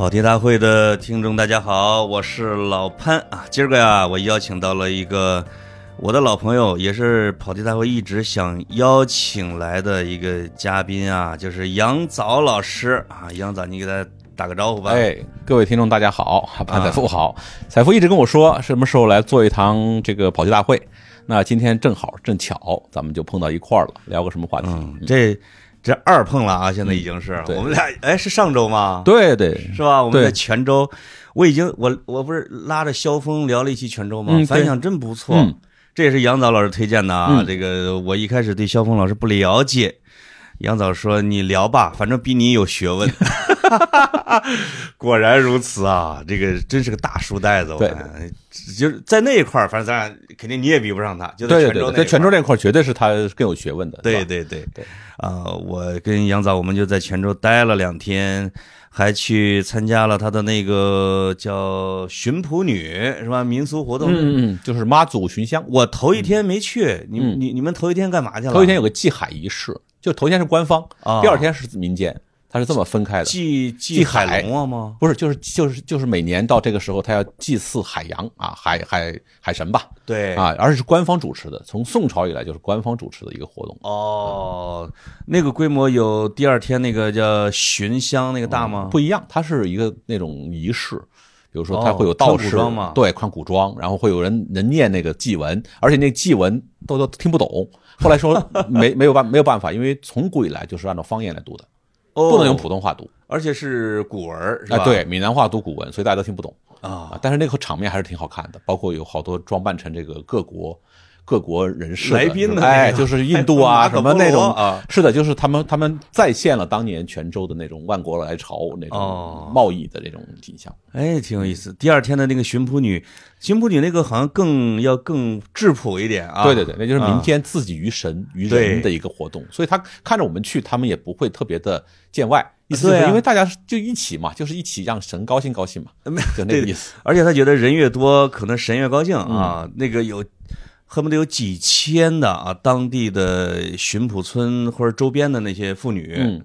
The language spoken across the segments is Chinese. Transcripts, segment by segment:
跑题大会的听众，大家好，我是老潘啊。今儿个呀，我邀请到了一个我的老朋友，也是跑题大会一直想邀请来的一个嘉宾啊，就是杨早老师啊。杨早，你给他打个招呼吧。哎，各位听众，大家好，潘彩富好。彩富一直跟我说什么时候来做一堂这个跑题大会，那今天正好正巧，咱们就碰到一块儿了，聊个什么话题？嗯，这这二碰了啊，现在已经是、对我们俩，哎，是上周吗？对对，是吧？我们在泉州，我已经我我不是拉着萧峰聊了一期泉州吗？嗯反响真不错。嗯这也是杨早老师推荐的啊。嗯这个我一开始对萧峰老师不了解，杨早说你聊吧，反正比你有学问。果然如此啊，这个真是个大书呆子。我就是在那一块儿，反正咱俩肯定你也比不上他，就在泉州在泉州那块儿绝对是他更有学问的。对对对对，啊、我跟杨早我们就在泉州待了两天，还去参加了他的那个叫巡捕女是吧？民俗活动。嗯嗯嗯，就是妈祖巡香。我头一天没去，你嗯你你们头一天干嘛去了？头一天有个祭海仪式，就头一天是官方，啊第二天是民间，它是这么分开的。祭祭祭海海龙王吗？不是，就是就是就是每年到这个时候，他要祭祀海洋啊，海海海神吧，对啊，而且是官方主持的，从宋朝以来就是官方主持的一个活动。哦，那个规模有第二天那个叫寻香那个大吗？不一样，它是一个那种仪式，比如说哦它会有道士，穿古装嘛对，穿古装，然后会有人人念那个祭文，而且那祭文都都听不懂。后来说没没有办没有办法，因为从古以来就是按照方言来读的，哦不能用普通话读而且是古文是吧？啊，对，闽南话读古文，所以大家都听不懂啊啊。但是那个场面还是挺好看的，包括有好多装扮成这个各国。各国人士来宾呢哎，就是印度啊，什么那种啊是的，就是他们他们再现了当年泉州的那种万国来朝那哦种贸易的那种景象。哎，挺有意思。第二天的那个巡捕女，巡捕女那个好像更要更质朴一点啊。对对对，那就是民啊间自己于神于人的一个活动，所以他看着我们去，他们也不会特别的见外，意思是因为大家就一起嘛，就是一起让神高兴高兴嘛，就那个意思。而且他觉得人越多，可能神越高兴啊。嗯那个有恨不得有几千的啊，当地的巡捕村或者周边的那些妇女，嗯，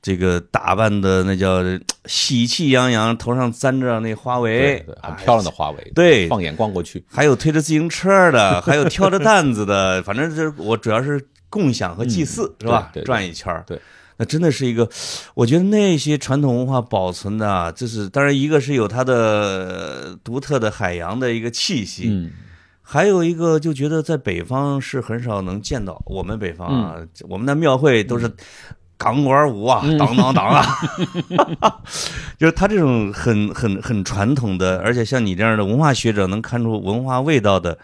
这个打扮的那叫喜气洋洋，头上簪着那花对围对，，很哎漂亮的花围，对。放眼逛过去，还有推着自行车的，还有挑着担子的，反正就是我主要是共享和祭祀，是吧？嗯对对对。转一圈儿。对。那真的是一个，我觉得那些传统文化保存的啊，就是当然一个是有它的独特的海洋的一个气息，嗯，还有一个就觉得在北方是很少能见到。我们北方啊，嗯我们的庙会都是钢管舞啊，当当当啊，就是他这种很很很传统的，而且像你这样的文化学者能看出文化味道的，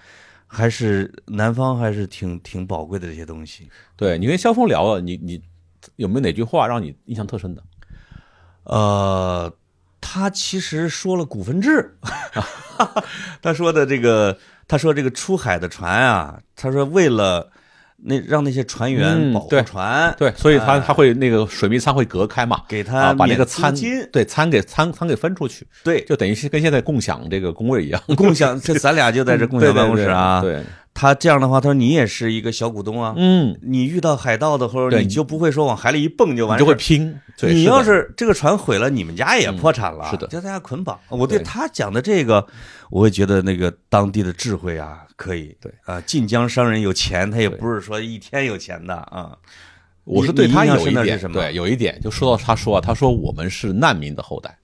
还是南方还是挺挺宝贵的这些东西。对你跟肖峰聊了，你你有没有哪句话让你印象特深的？呃，他其实说了股份制，他说的这个，他说这个出海的船啊，他说为了那让那些船员保护嗯对船，对，所以他哎他会那个水密舱会隔开嘛，给啊他把那个餐对餐给餐餐给分出去，对就等于是跟现在共享这个工位一样。共享，这咱俩就在这共享办公室啊。对，对他这样的话，他说你也是一个小股东啊，嗯，你遇到海盗的时候，对你就不会说往海里一蹦就你就会。拼。对你要是这个船毁了，你们家也破产了，嗯是的就大家捆绑。我对对他讲的这个，我会觉得那个当地的智慧啊，可以。对啊，晋江商人有钱，他也不是说一天有钱的啊。我是对他有一点是什么对，有一点就说到他说啊，他说我们是难民的后代，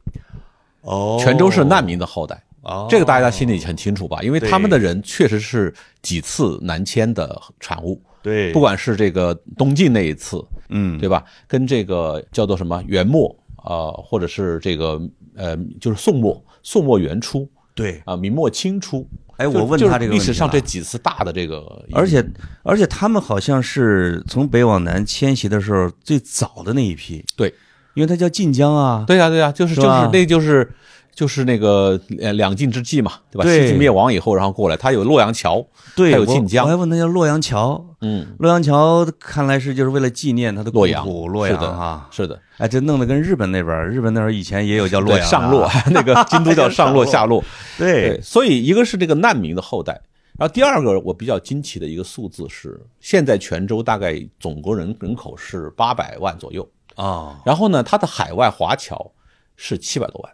哦泉州是难民的后代，哦，这个大家心里很清楚吧？因为他们的人确实是几次南迁的产物，对，不管是这个东晋那一次，嗯，对吧？跟这个叫做什么元末啊、呃或者是这个呃，就是宋末、宋末元初对，啊、明末清初。哎，我问他这个历史上这几次大的这个，而且而且他们好像是从北往南迁徙的时候最早的那一批，对，因为他叫晋江啊，对呀、对呀、就是就是那就是就是那个呃两晋之际嘛，对吧？对。西晋灭亡以后，然后过来，它有洛阳桥，对，还有晋江。我还问他叫洛阳桥，嗯，洛阳桥看来是就是为了纪念他的故洛阳土洛是的阳啊，是的，哎，这弄得跟日本那边，日本那会儿以前也有叫洛阳啊。上洛，那个京都叫 上洛。下洛，对。对，所以一个是这个难民的后代，然后第二个我比较惊奇的一个数字是，现在泉州大概总国人人口是八百万左右，啊，然后呢，它的海外华侨是七百多万，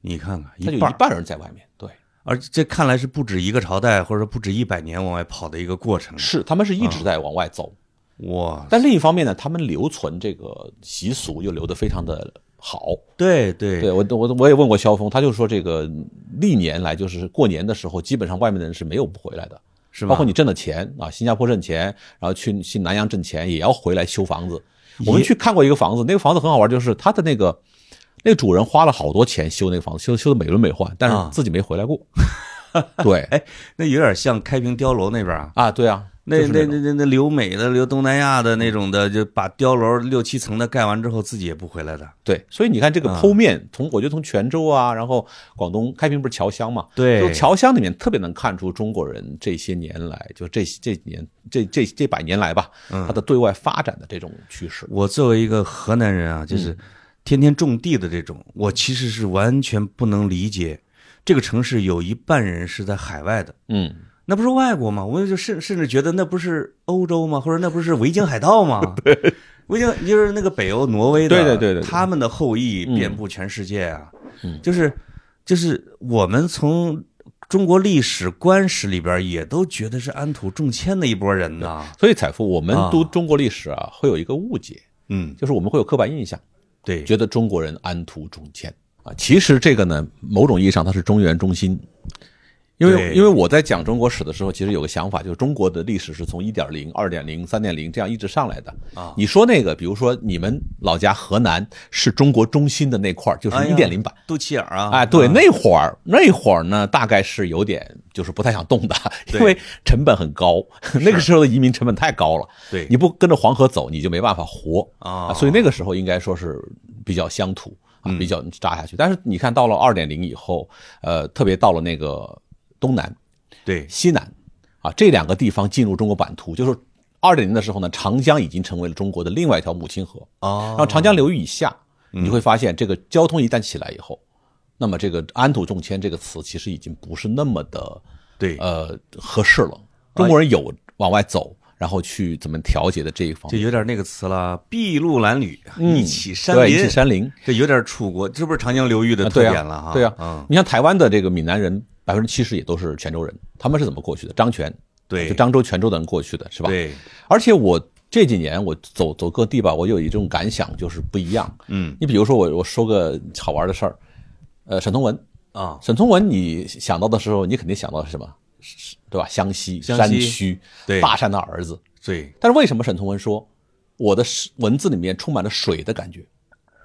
你看看他就一半人在外面。对，而这看来是不止一个朝代，或者说不止一百年往外跑的一个过程。是他们是一直在往外走。哇，但另一方面呢，他们留存这个习俗又留得非常的好。对对对我我我也问过萧峰，他就说这个历年来就是过年的时候，基本上外面的人是没有不回来的，是吧？包括你挣的钱啊，新加坡挣钱，然后去去南洋挣钱，也要回来修房子。我们去看过一个房子，那个房子很好玩，就是它的那个那个主人花了好多钱修那个房子，修修的美轮美奂，但啊是自己没回来过。对，哎，那有点像开平碉楼那边啊。啊，对啊，那就是那那那那留美的、留东南亚的那种的，就把碉楼六七层的盖完之后，自己也不回来的。对，所以你看这个啊剖面，从我觉得从泉州啊，然后广东开平不是侨乡嘛，对就侨乡里面特别能看出中国人这些年来，就这这几年这这这百年来吧，嗯他的对外发展的这种趋势。我作为一个河南人啊，就是天天种地的这种，我其实是完全不能理解，这个城市有一半人是在海外的，嗯，那不是外国吗？我就甚甚至觉得那不是欧洲吗？或者那不是维京海盗吗？对，维京就是那个北欧挪威的，对对对对对。他们的后裔遍布全世界啊，嗯。就是就是我们从。中国历史官史里边也都觉得是安土重迁的一波人呐，所以采夫，我们啊。读中国历史啊，会有一个误解，嗯，就是我们会有刻板印象，对，觉得中国人安土重迁啊。其实这个呢，某种意义上它是中原中心。因为因为我在讲中国史的时候，其实有个想法，就是中国的历史是从一点零、二点零、三点零这样一直上来的啊你说那个，比如说你们老家河南是中国中心的那块儿，就是一点零版。肚脐眼儿啊，哎，对，啊那会儿那会儿呢，大概是有点就是不太想动的，因为成本很高，那个时候的移民成本太高了。对你不跟着黄河走，你就没办法活啊所以那个时候应该说是比较乡土啊，比较扎下去。但是你看到了二点零以后，呃，特别到了那个东南、对，西南啊这两个地方进入中国版图，就是二点零的时候呢，长江已经成为了中国的另外一条母亲河。啊然后长江流域以下，你会发现这个交通一旦起来以后，那么这个安土重迁这个词其实已经不是那么的对，呃合适了。中国人有往外走，然后去怎么调节的这一方面，就有点那个词了，筚路蓝缕，嗯一起山对，林，一起山林。这有点楚国，这不是长江流域的特点了哈？，对啊，嗯，你像台湾的这个闽南人，百分之七十也都是泉州人，他们是怎么过去的？漳泉，对就漳州、泉州的人过去的，是吧？。对，而且我这几年我走走各地吧，我有一种感想，就是不一样。嗯你比如说我我说个好玩的事儿，呃，沈从文，啊，沈从文，你想到的时候，你肯定想到的是什么？对吧？湘西山区，对大山的儿子。对，但是为什么沈从文说我的诗文字里面充满了水的感觉？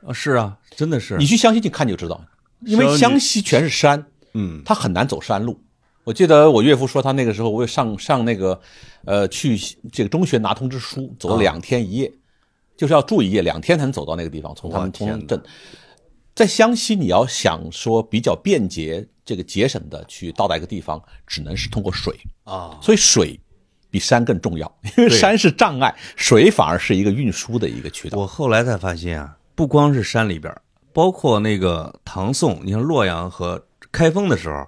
啊是啊，真的是你，去湘西，去看你就知道，因为湘西全是山，嗯，他很难走山路。我记得我岳父说，他那个时候为上上那个，呃，去这个中学拿通知书，走了两天一夜，就是要住一夜，两天才能走到那个地方。从他们哇天哪从镇，在湘西，你要想说比较便捷、这个节省的去到达一个地方，只能是通过水。啊，所以水比山更重要，因为山是障碍，水反而是一个运输的一个渠道。我后来才发现啊，不光是山里边，包括那个唐宋，你像洛阳和开封的时候，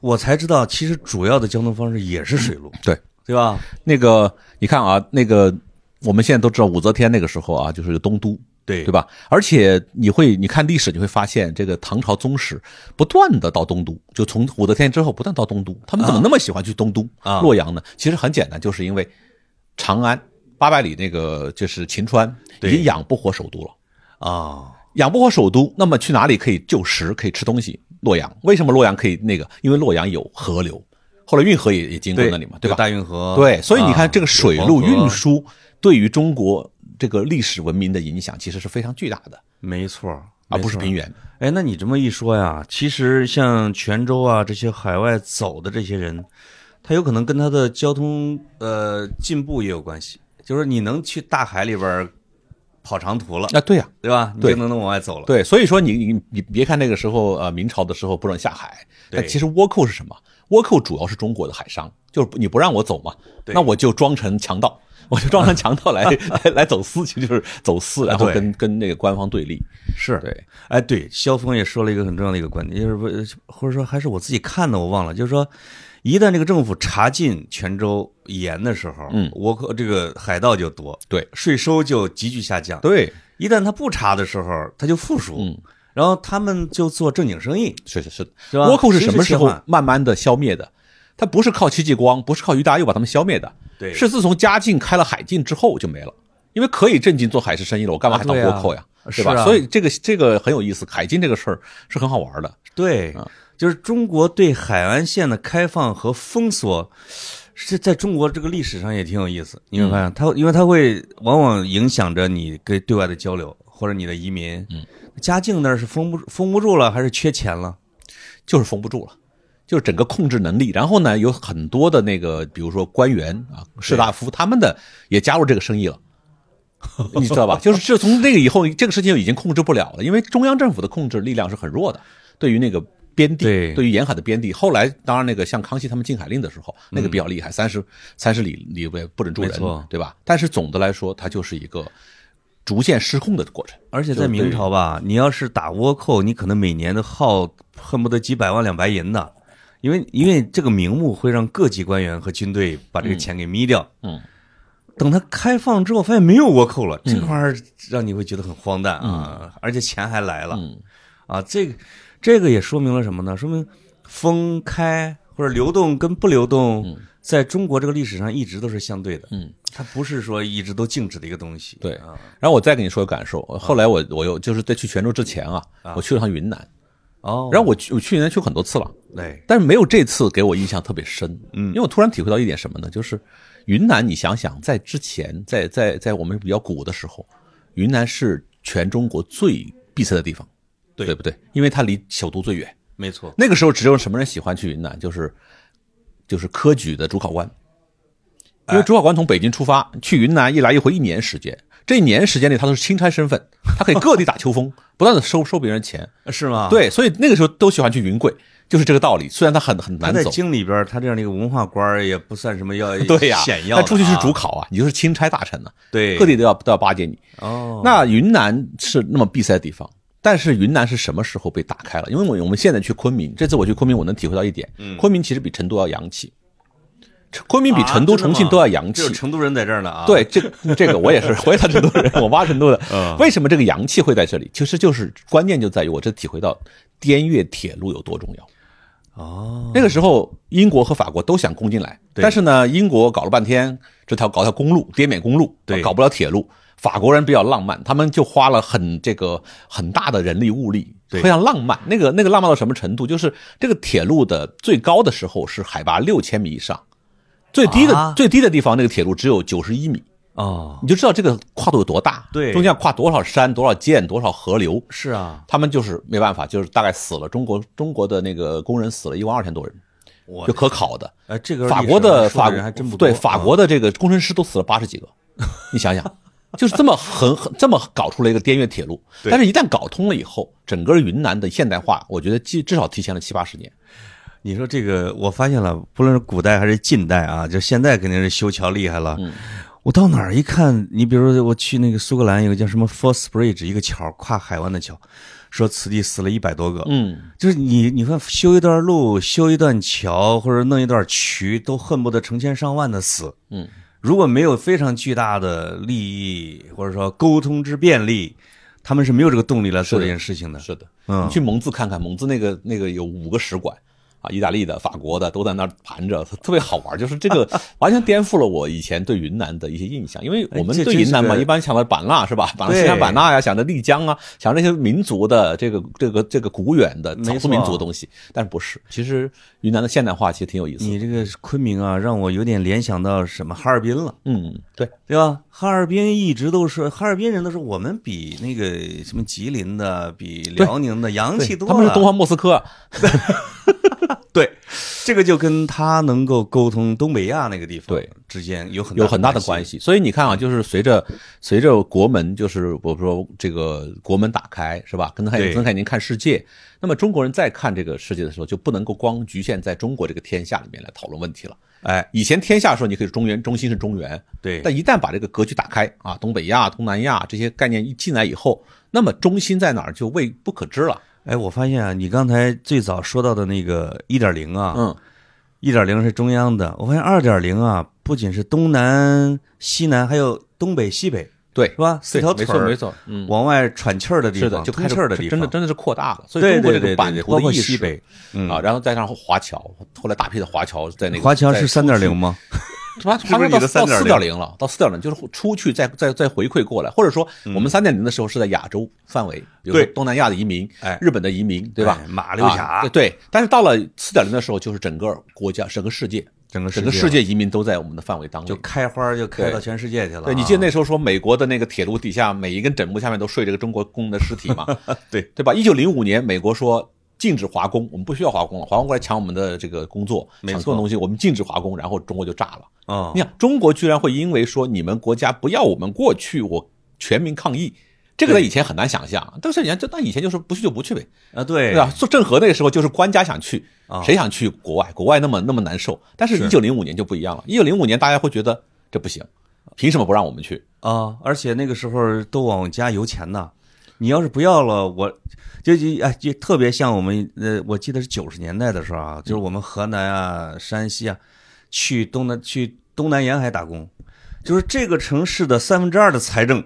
我才知道，其实主要的交通方式也是水路，对，对吧？那个你看啊，那个我们现在都知道武则天那个时候啊，就是东都，对对吧？而且你会你看历史，你会发现这个唐朝宗室不断的到东都，就从武则天之后不断到东都，他们怎么那么喜欢去东都、啊洛阳呢？其实很简单，就是因为长安八百里那个就是秦川已经养不活首都了。啊，养不活首都，那么去哪里可以就食，可以吃东西？洛阳。为什么洛阳可以那个？因为洛阳有河流，后来运河也也经过那里嘛，对吧？大运河，对，所以你看啊这个水路运输对于中国这个历史文明的影响，其实是非常巨大的，没错，而不是平原。哎，那你这么一说呀，其实像泉州啊这些海外走的这些人，他有可能跟他的交通呃进步也有关系，就是你能去大海里边儿跑长途了，啊，对呀、对吧？你对就能能往外走了。对，所以说你你你别看那个时候呃明朝的时候不让下海，对但其实倭寇是什么？倭寇主要是中国的海商，就是你不让我走嘛，对那我就装成强盗，我就装成强盗来 来来走私，其实就是走私，然后跟跟那个官方对立。是，对，哎，对，萧峰也说了一个很重要的一个观点，就是不，或者说还是我自己看的，我忘了，就是说，一旦这个政府查禁泉州盐的时候，嗯倭寇这个海盗就多，对税收就急剧下降。对，一旦他不查的时候，他就负数。嗯，然后他们就做正经生意，是是是的。是吧？倭寇是什么时候慢慢的消灭的？他不是靠戚继光，不是靠于大佑把他们消灭的，对是自从嘉靖开了海禁之后就没了。因为可以正经做海事生意了，我干嘛还当倭寇呀？是对吧？啊所以这个这个很有意思，海禁这个事儿是很好玩的。对，就是中国对海岸线的开放和封锁，是在中国这个历史上也挺有意思。你会发现，它因为它会往往影响着你跟对外的交流或者你的移民。嗯，嘉靖那儿是封不封不住了，还是缺钱了？就是封不住了，就是整个控制能力。然后呢，有很多的那个，比如说官员啊、士大夫，他们的也加入这个生意了。你知道吧？就是这从那个以后，这个事情已经控制不了了，因为中央政府的控制力量是很弱的，对于那个边地，对于沿海的边地。后来当然那个像康熙他们禁海令的时候，那个比较厉害，三十三十里里边不准住人对吧？但是总的来说，它就是一个逐渐失控的过程。而且在明朝吧，你要是打倭寇，你可能每年的耗恨不得几百万两白银呢，因为因为这个名目会让各级官员和军队把这个钱给眯掉。嗯，等它开放之后，发现没有倭寇了，这块儿让你会觉得很荒诞啊，而且钱还来了。嗯啊，这个这个也说明了什么呢？说明封开或者流动跟不流动，在中国这个历史上一直都是相对的。嗯，它不是说一直都静止的一个东西。对啊，然后我再跟你说个感受，后来我我又就是在去泉州之前啊，我去了趟云南，哦，然后我去我去云南去过很多次了。对，但是没有这次给我印象特别深，嗯因为我突然体会到一点什么呢？就是云南，你想想，在之前，在在在我们比较古的时候，云南是全中国最闭塞的地方，对对不对？因为它离首都最远。没错。那个时候只有什么人喜欢去云南？就是就是科举的主考官，因为主考官从北京出发去云南，一来一回一年时间，这一年时间里他都是钦差身份，他可以各地打秋风，不断的收收别人钱。是吗？，对，所以那个时候都喜欢去云贵，就是这个道理。虽然他很很难走，京里边，他这样的一个文化官也不算什么要 对呀，显要啊。他出去是主考啊，你就是钦差大臣呢、对各地都要都要巴结你。哦，那云南是那么闭塞的地方，但是云南是什么时候被打开了？因为我我们现在去昆明，这次我去昆明，我能体会到一点，嗯昆明其实比成都要洋气，昆明比啊成都、重庆都要洋气。成都人在这儿呢啊。对，这个这个我也是，我也是成都人，我妈成都的。嗯为什么这个洋气会在这里？其实就是关键就在于我这体会到滇越铁路有多重要。哦，那个时候，英国和法国都想攻进来，对但是呢，英国搞了半天，这条搞条公路，滇缅公路，对搞不了铁路。法国人比较浪漫，他们就花了很这个很大的人力物力，对。非常浪漫。那个那个浪漫到什么程度？就是这个铁路的最高的时候是海拔六千米以上，最低的、啊。最低的地方那个铁路只有九十一米，哦，你就知道这个跨度有多大。对。中间要跨多少山、多少涧、多少河流。是啊，他们就是没办法，就是大概死了，中国中国的那个工人死了一万二千多人，我就可考的。哎，这个法国的法人还真不多对法国的这个工程师都死了八十几个，你想想，就是这么很很这么搞出了一个滇越铁路，但是一旦搞通了以后，整个云南的现代化，我觉得至至少提前了七八十年。你说这个，我发现了，不论是古代还是近代啊，就现在肯定是修桥厉害了。嗯我到哪儿一看，你比如说我去那个苏格兰有个叫什么 Forth Bridge 一个桥，跨海湾的桥，说此地死了一百多个。嗯，就是你，你看修一段路、修一段桥或者弄一段渠，都恨不得成千上万的死。嗯，如果没有非常巨大的利益或者说沟通之便利，他们是没有这个动力来做这件事情的。是的，嗯你去蒙自看看，蒙自那个那个有五个使馆。啊，意大利的、法国的都在那儿盘着，特别好玩。就是这个完全颠覆了我以前对云南的一些印象，因为我们对云南嘛，一般想到版纳是吧？想到对西南版纳呀，想着丽江啊，想着那些民族的这个这个这个古远的少数民族的东西，但是不是。其实云南的现代化其实挺有意思的。你这个昆明啊，让我有点联想到什么哈尔滨了，嗯，对，对吧？哈尔滨一直都是哈尔滨人都是我们比那个什么吉林的、比辽宁的洋气多了。他们是东方莫斯科啊。对，这个就跟他能够沟通东北亚那个地方对之间有很有很大的关关系。所以你看啊，就是随着随着国门，就是我说这个国门打开，是吧？跟海对跟海宁看世界，那么中国人在看这个世界的时候，就不能够光局限在中国这个天下里面来讨论问题了。哎，以前天下的时候，你可以中原中心是中原，对，但一旦把这个格局打开啊，东北亚、东南亚这些概念一进来以后，那么中心在哪儿就未不可知了。哎，我发现啊，你刚才最早说到的那个一点零啊，嗯，一点零是中央的，我发现二点零啊，不仅是东南、西南，还有东北、西北，对，是吧？四条没腿儿错没错，嗯，往外喘气儿的地方，是的，就通开始气儿的地方，真的真的是扩大了。所以对中国对对对对，这个版图的意识西北，嗯啊，然后再加上华侨，后来大批的华侨在那个华侨是在三点零吗？华是不是你的华侨到到四3.0点零了，到四点零就是出去再再再回馈过来，或者说我们三点零的时候是在亚洲范围，比如说东南亚的移民，哎日本的移民，对吧哎？马六甲对，但是到了四点零的时候，就是整个国家、整个世界、整个整个世界移民都在我们的范围当中。就开花就开到全世界去了啊。对你记得那时候说美国的那个铁路底下每一根枕木下面都睡着个中国工人的尸体嘛？对对吧？一九零五年，美国说禁止华工，我们不需要华工了，华工过来抢我们的这个工作，抢错东西，我们禁止华工，然后中国就炸了。哦你，想，中国居然会因为说你们国家不要我们过去，我全民抗议，这个在以前很难想象。但是你看，这那以前就是不去就不去呗，啊对对吧？做郑和那个时候就是官家想去啊，谁想去国外？国外那么那么难受。但是，是一九零五年就不一样了。一九零五年大家会觉得这不行，凭什么不让我们去？啊，而且那个时候都往家邮钱呢。你要是不要了，我就就哎，就特别像我们呃，我记得是九十年代的时候啊，就是我们河南啊、山西啊，去东南去东南沿海打工，就是这个城市的三分之二的财政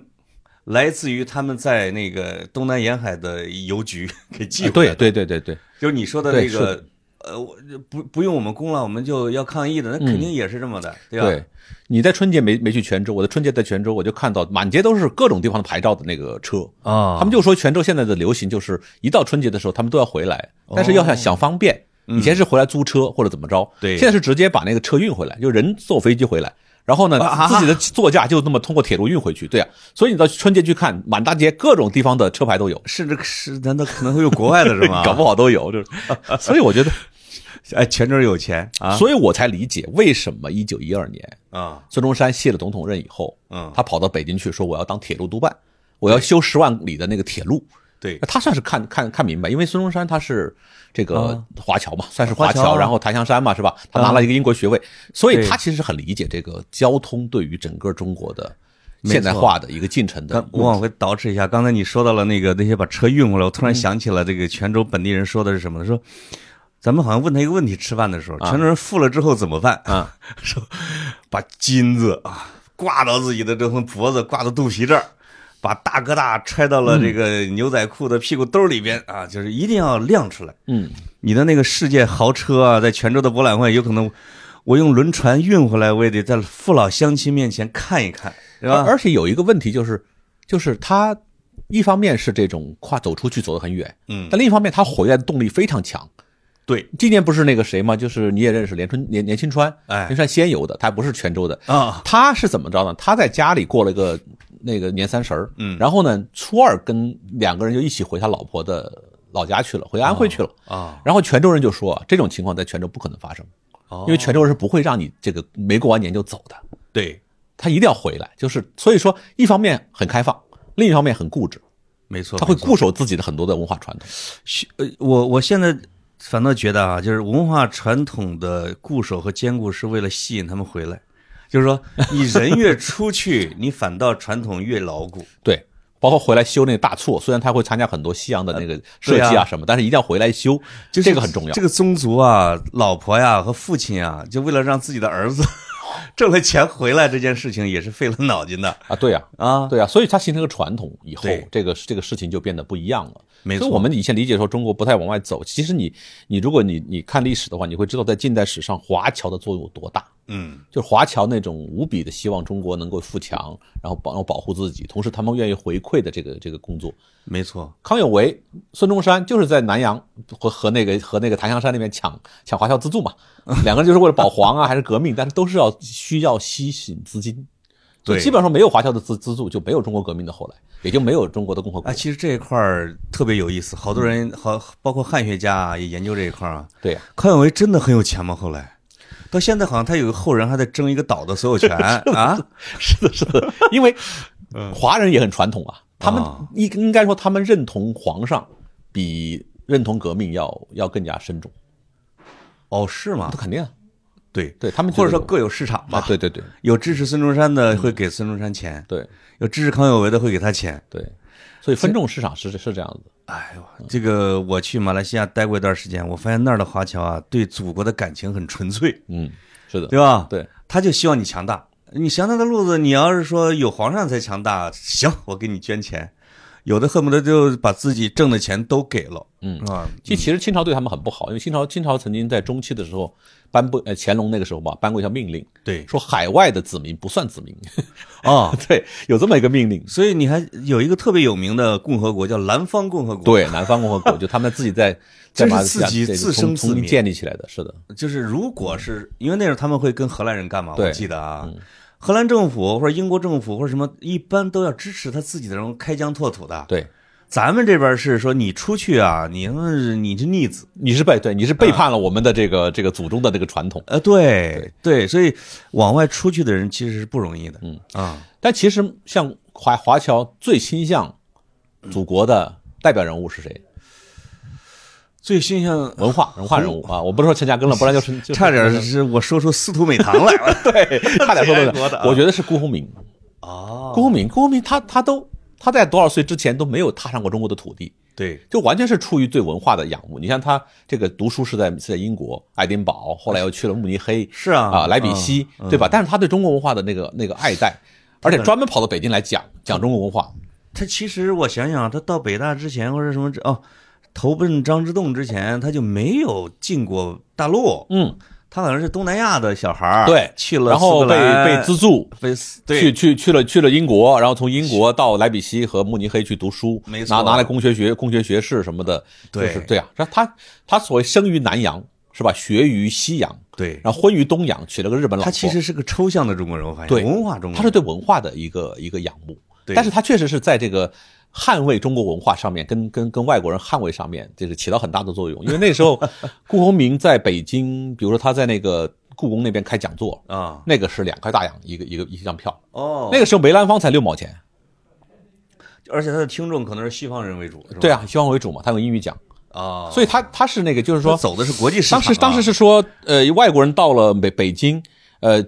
来自于他们在那个东南沿海的邮局 给寄回来对的。对对对对，就是你说的那个，呃，我不不用我们供了，我们就要抗议的，那肯定也是这么的，对吧？对，你在春节没没去泉州，我的春节在泉州，我就看到满街都是各种地方的牌照的那个车。啊他们就说泉州现在的流行就是一到春节的时候，他们都要回来，但是要想想方便，以前是回来租车或者怎么着，对现在是直接把那个车运回来，就人坐飞机回来。然后呢啊，自己的座驾就那么通过铁路运回去，对啊，所以你到春节去看，满大街各种地方的车牌都有，甚至是难道可能会有国外的是吗？搞不好都有，就是，所以我觉得，哎，泉州有钱啊。所以我才理解为什么一九一二年啊，孙中山卸了总统任以后，嗯。他跑到北京去说我要当铁路督办，我要修十万里的那个铁路。对那他算是看看看明白，因为孙中山他是这个啊华侨嘛，算是华侨，华侨啊然后檀香山嘛，是吧？他拿了一个英国学位，所以他其实很理解这个交通对于整个中国的现代化的一个进程的。我往回倒饬一下，刚才你说到了那个那些把车运过来，我突然嗯想起了这个泉州本地人说的是什么呢？说咱们好像问他一个问题，吃饭的时候，泉州人富了之后怎么办？啊，说把金子啊挂到自己的这层脖子，挂到肚皮这儿。把大哥大揣到了这个牛仔裤的屁股兜里边啊，就是一定要亮出来。嗯，你的那个世界豪车啊，在泉州的博览会，有可能我用轮船运回来，我也得在父老乡亲面前看一看，对吧？而而且有一个问题就是，就是他一方面是这种跨走出去走得很远，嗯，但另一方面他回来的动力非常强。对今年不是那个谁吗？就是你也认识连春连连清川，哎连川仙游的，他不是泉州的，啊，他是怎么着呢？他在家里过了个那个年三十儿，嗯。然后呢，初二跟两个人就一起回他老婆的老家去了，回安徽去了。啊，然后泉州人就说啊，这种情况在泉州不可能发生，哦。因为泉州人是不会让你这个没过完年就走的，对，他一定要回来。就是所以说，一方面很开放，另一方面很固执，没错，他会固守自己的很多的文化传统。呃，我我现在反倒觉得啊，就是文化传统的固守和坚固是为了吸引他们回来，就是说你人越出去，你反倒传统越牢固。对，包括回来修那个大厝，虽然他会参加很多西洋的那个设计啊什么，但是一定要回来修，就是这个很重要这。个宗族啊，老婆呀和父亲啊，就为了让自己的儿子 挣了钱回来，这件事情也是费了脑筋的啊，对呀、啊。对啊，所以它形成个传统以后，这个这个事情就变得不一样了。没错所以我们以前理解说中国不太往外走，其实你你如果你你看历史的话，你会知道在近代史上华侨的作用有多大。嗯，就是华侨那种无比的希望中国能够富强，然后保然后保护自己，同时他们愿意回馈的这个这个工作。没错，康有为、孙中山就是在南阳和和那个和那个檀香山那边抢抢华侨资助嘛，两个人就是为了保皇啊，还是革命，但是都是要需要吸引资金。对基本上没有华侨的资资助，就没有中国革命的后来，也就没有中国的共和国。啊，其实这一块儿特别有意思，好多人好，包括汉学家啊也研究这一块儿啊。对呀、康有为真的很有钱吗？后来，到现在好像他有个后人还在争一个岛的所有权 啊。是的，是的，因为 华人也很传统啊，他们啊应应该说他们认同皇上比认同革命要要更加深重，哦，是吗这？肯定啊，对，对他们或者说各有市场吧。啊，对对对有支持孙中山的会给孙中山钱，对有支持康有为的会给他钱。对，所以分众市场是是这样子的。哎呦，这个我去马来西亚待过一段时间，我发现那儿的华侨啊，对祖国的感情很纯粹，嗯，是的，对吧？对，他就希望你强大，你强大的路子，你要是说有皇上才强大，行，我给你捐钱。有的恨不得就把自己挣的钱都给了，嗯啊，其其实清朝对他们很不好，因为清朝清朝曾经在中期的时候颁布，呃，乾隆那个时候吧，颁过一条命令，对，说海外的子民不算子民。啊，对，有这么一个命令。所以你还有一个特别有名的共和国叫南方共和国，对，南方共和国就他们自己在 在这是自己自生自灭建立起来的，是的，就是如果是因为那时候他们会跟荷兰人干嘛？我记得啊，荷兰政府或者英国政府或者什么，一般都要支持他自己的人开疆拓土的。对，咱们这边是说你出去啊，你是你是逆子。你是背对，你是背叛了我们的这个这个祖宗的这个传统。呃，对对，所以往外出去的人其实是不容易的。嗯啊，但其实像华华侨最倾向祖国的代表人物是谁？最形象文化文化人物啊，我不是说陈嘉庚了，不然就是 就是差点是我说出司徒美堂来了。对，差点说 的我觉得是辜鸿铭。哦，辜鸿铭，辜鸿铭他他都他在多少岁之前都没有踏上过中国的土地，对就完全是出于对文化的仰慕。你像他这个读书是在是在英国爱丁堡，后来又去了慕尼黑，是啊啊莱比锡，对吧？但是他对中国文化的那个那个爱戴，而且专门跑到北京来讲讲中国文化。他其实我想想，他到北大之前或者什么之哦，投奔张之洞之前，他就没有进过大陆。嗯，他好像是东南亚的小孩儿对，去了然后被被资助。被对。去去去了去了英国，然后从英国到莱比锡和慕尼黑去读书，没错。拿拿来工学学工学学士什么的，对。就是对啊，他他他所谓生于南洋是吧？学于西洋，对，然后婚于东洋，娶了个日本老婆。他其实是个抽象的中国人，我发现。对。文化中国人，他是对文化的一个一个仰慕，对。但是他确实是在这个捍卫中国文化上面，跟跟跟外国人捍卫上面，就是起到很大的作用。因为那时候辜鸿铭在北京，比如说他在那个故宫那边开讲座，啊那个是两块大洋一个一个一张票，哦，那个时候梅兰芳才六毛钱。而且他的听众可能是西方人为主，对啊，西方为主嘛，他用英语讲，啊，所以他他是那个，就是说，走的是国际市场啊。当时当时是说，呃，外国人到了北北京，呃，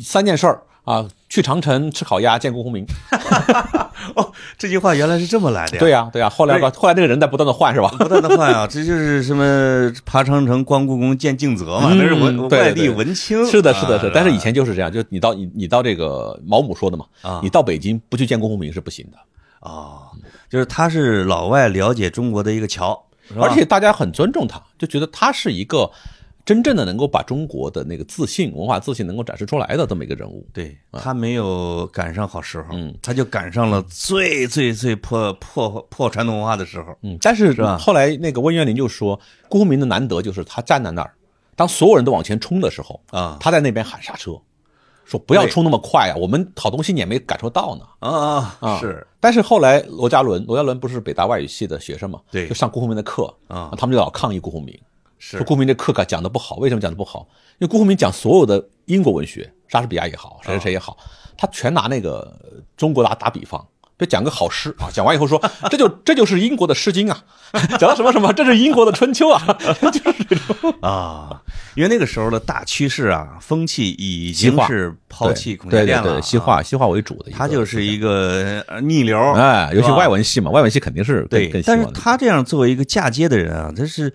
三件事儿啊，去长城吃烤鸭，见辜鸿铭。哦，这句话原来是这么来的呀。对呀、对呀、后来吧，后来这个人在不断的换是吧？不断的换啊，这就是什么爬长城、观故宫、见敬泽嘛，嗯那是文外地文青。是的，是的，是的。但是以啊前就是这样，就你到你你到这个毛姆说的嘛，啊你到北京不去见辜鸿铭是不行的，哦，就是他是老外了解中国的一个桥，而且大家很尊重他，就觉得他是一个真正的能够把中国的那个自信、文化自信能够展示出来的这么一个人物。对他没有赶上好时候，嗯，他就赶上了最最最破破破传统文化的时候。嗯，但是是吧后来那个温元林就说，辜鸿铭的难得就是他站在那儿，当所有人都往前冲的时候，啊他在那边喊刹车，说不要冲那么快啊，我们好东西你也没感受到呢。啊啊啊，是。但是后来罗家伦，罗家伦不是北大外语系的学生嘛，对就上辜鸿铭的课啊他们就老抗议辜鸿铭，是说顾鸿铭这课讲的不好，为什么讲的不好？因为顾鸿铭讲所有的英国文学，莎士比亚也好，谁谁谁也好，他全拿那个中国打打比方。就讲个好诗啊，讲完以后说，这就这就是英国的《诗经》啊，讲到什么什么，这是英国的《春秋》啊，就是这种。啊，因为那个时候的大趋势啊，风气已经是抛弃孔对对雀店了，对，西化西化为主的他就是一个呃逆流，哎，尤其外文系嘛，外文系肯定是对但是他这样作为一个嫁接的人啊，他是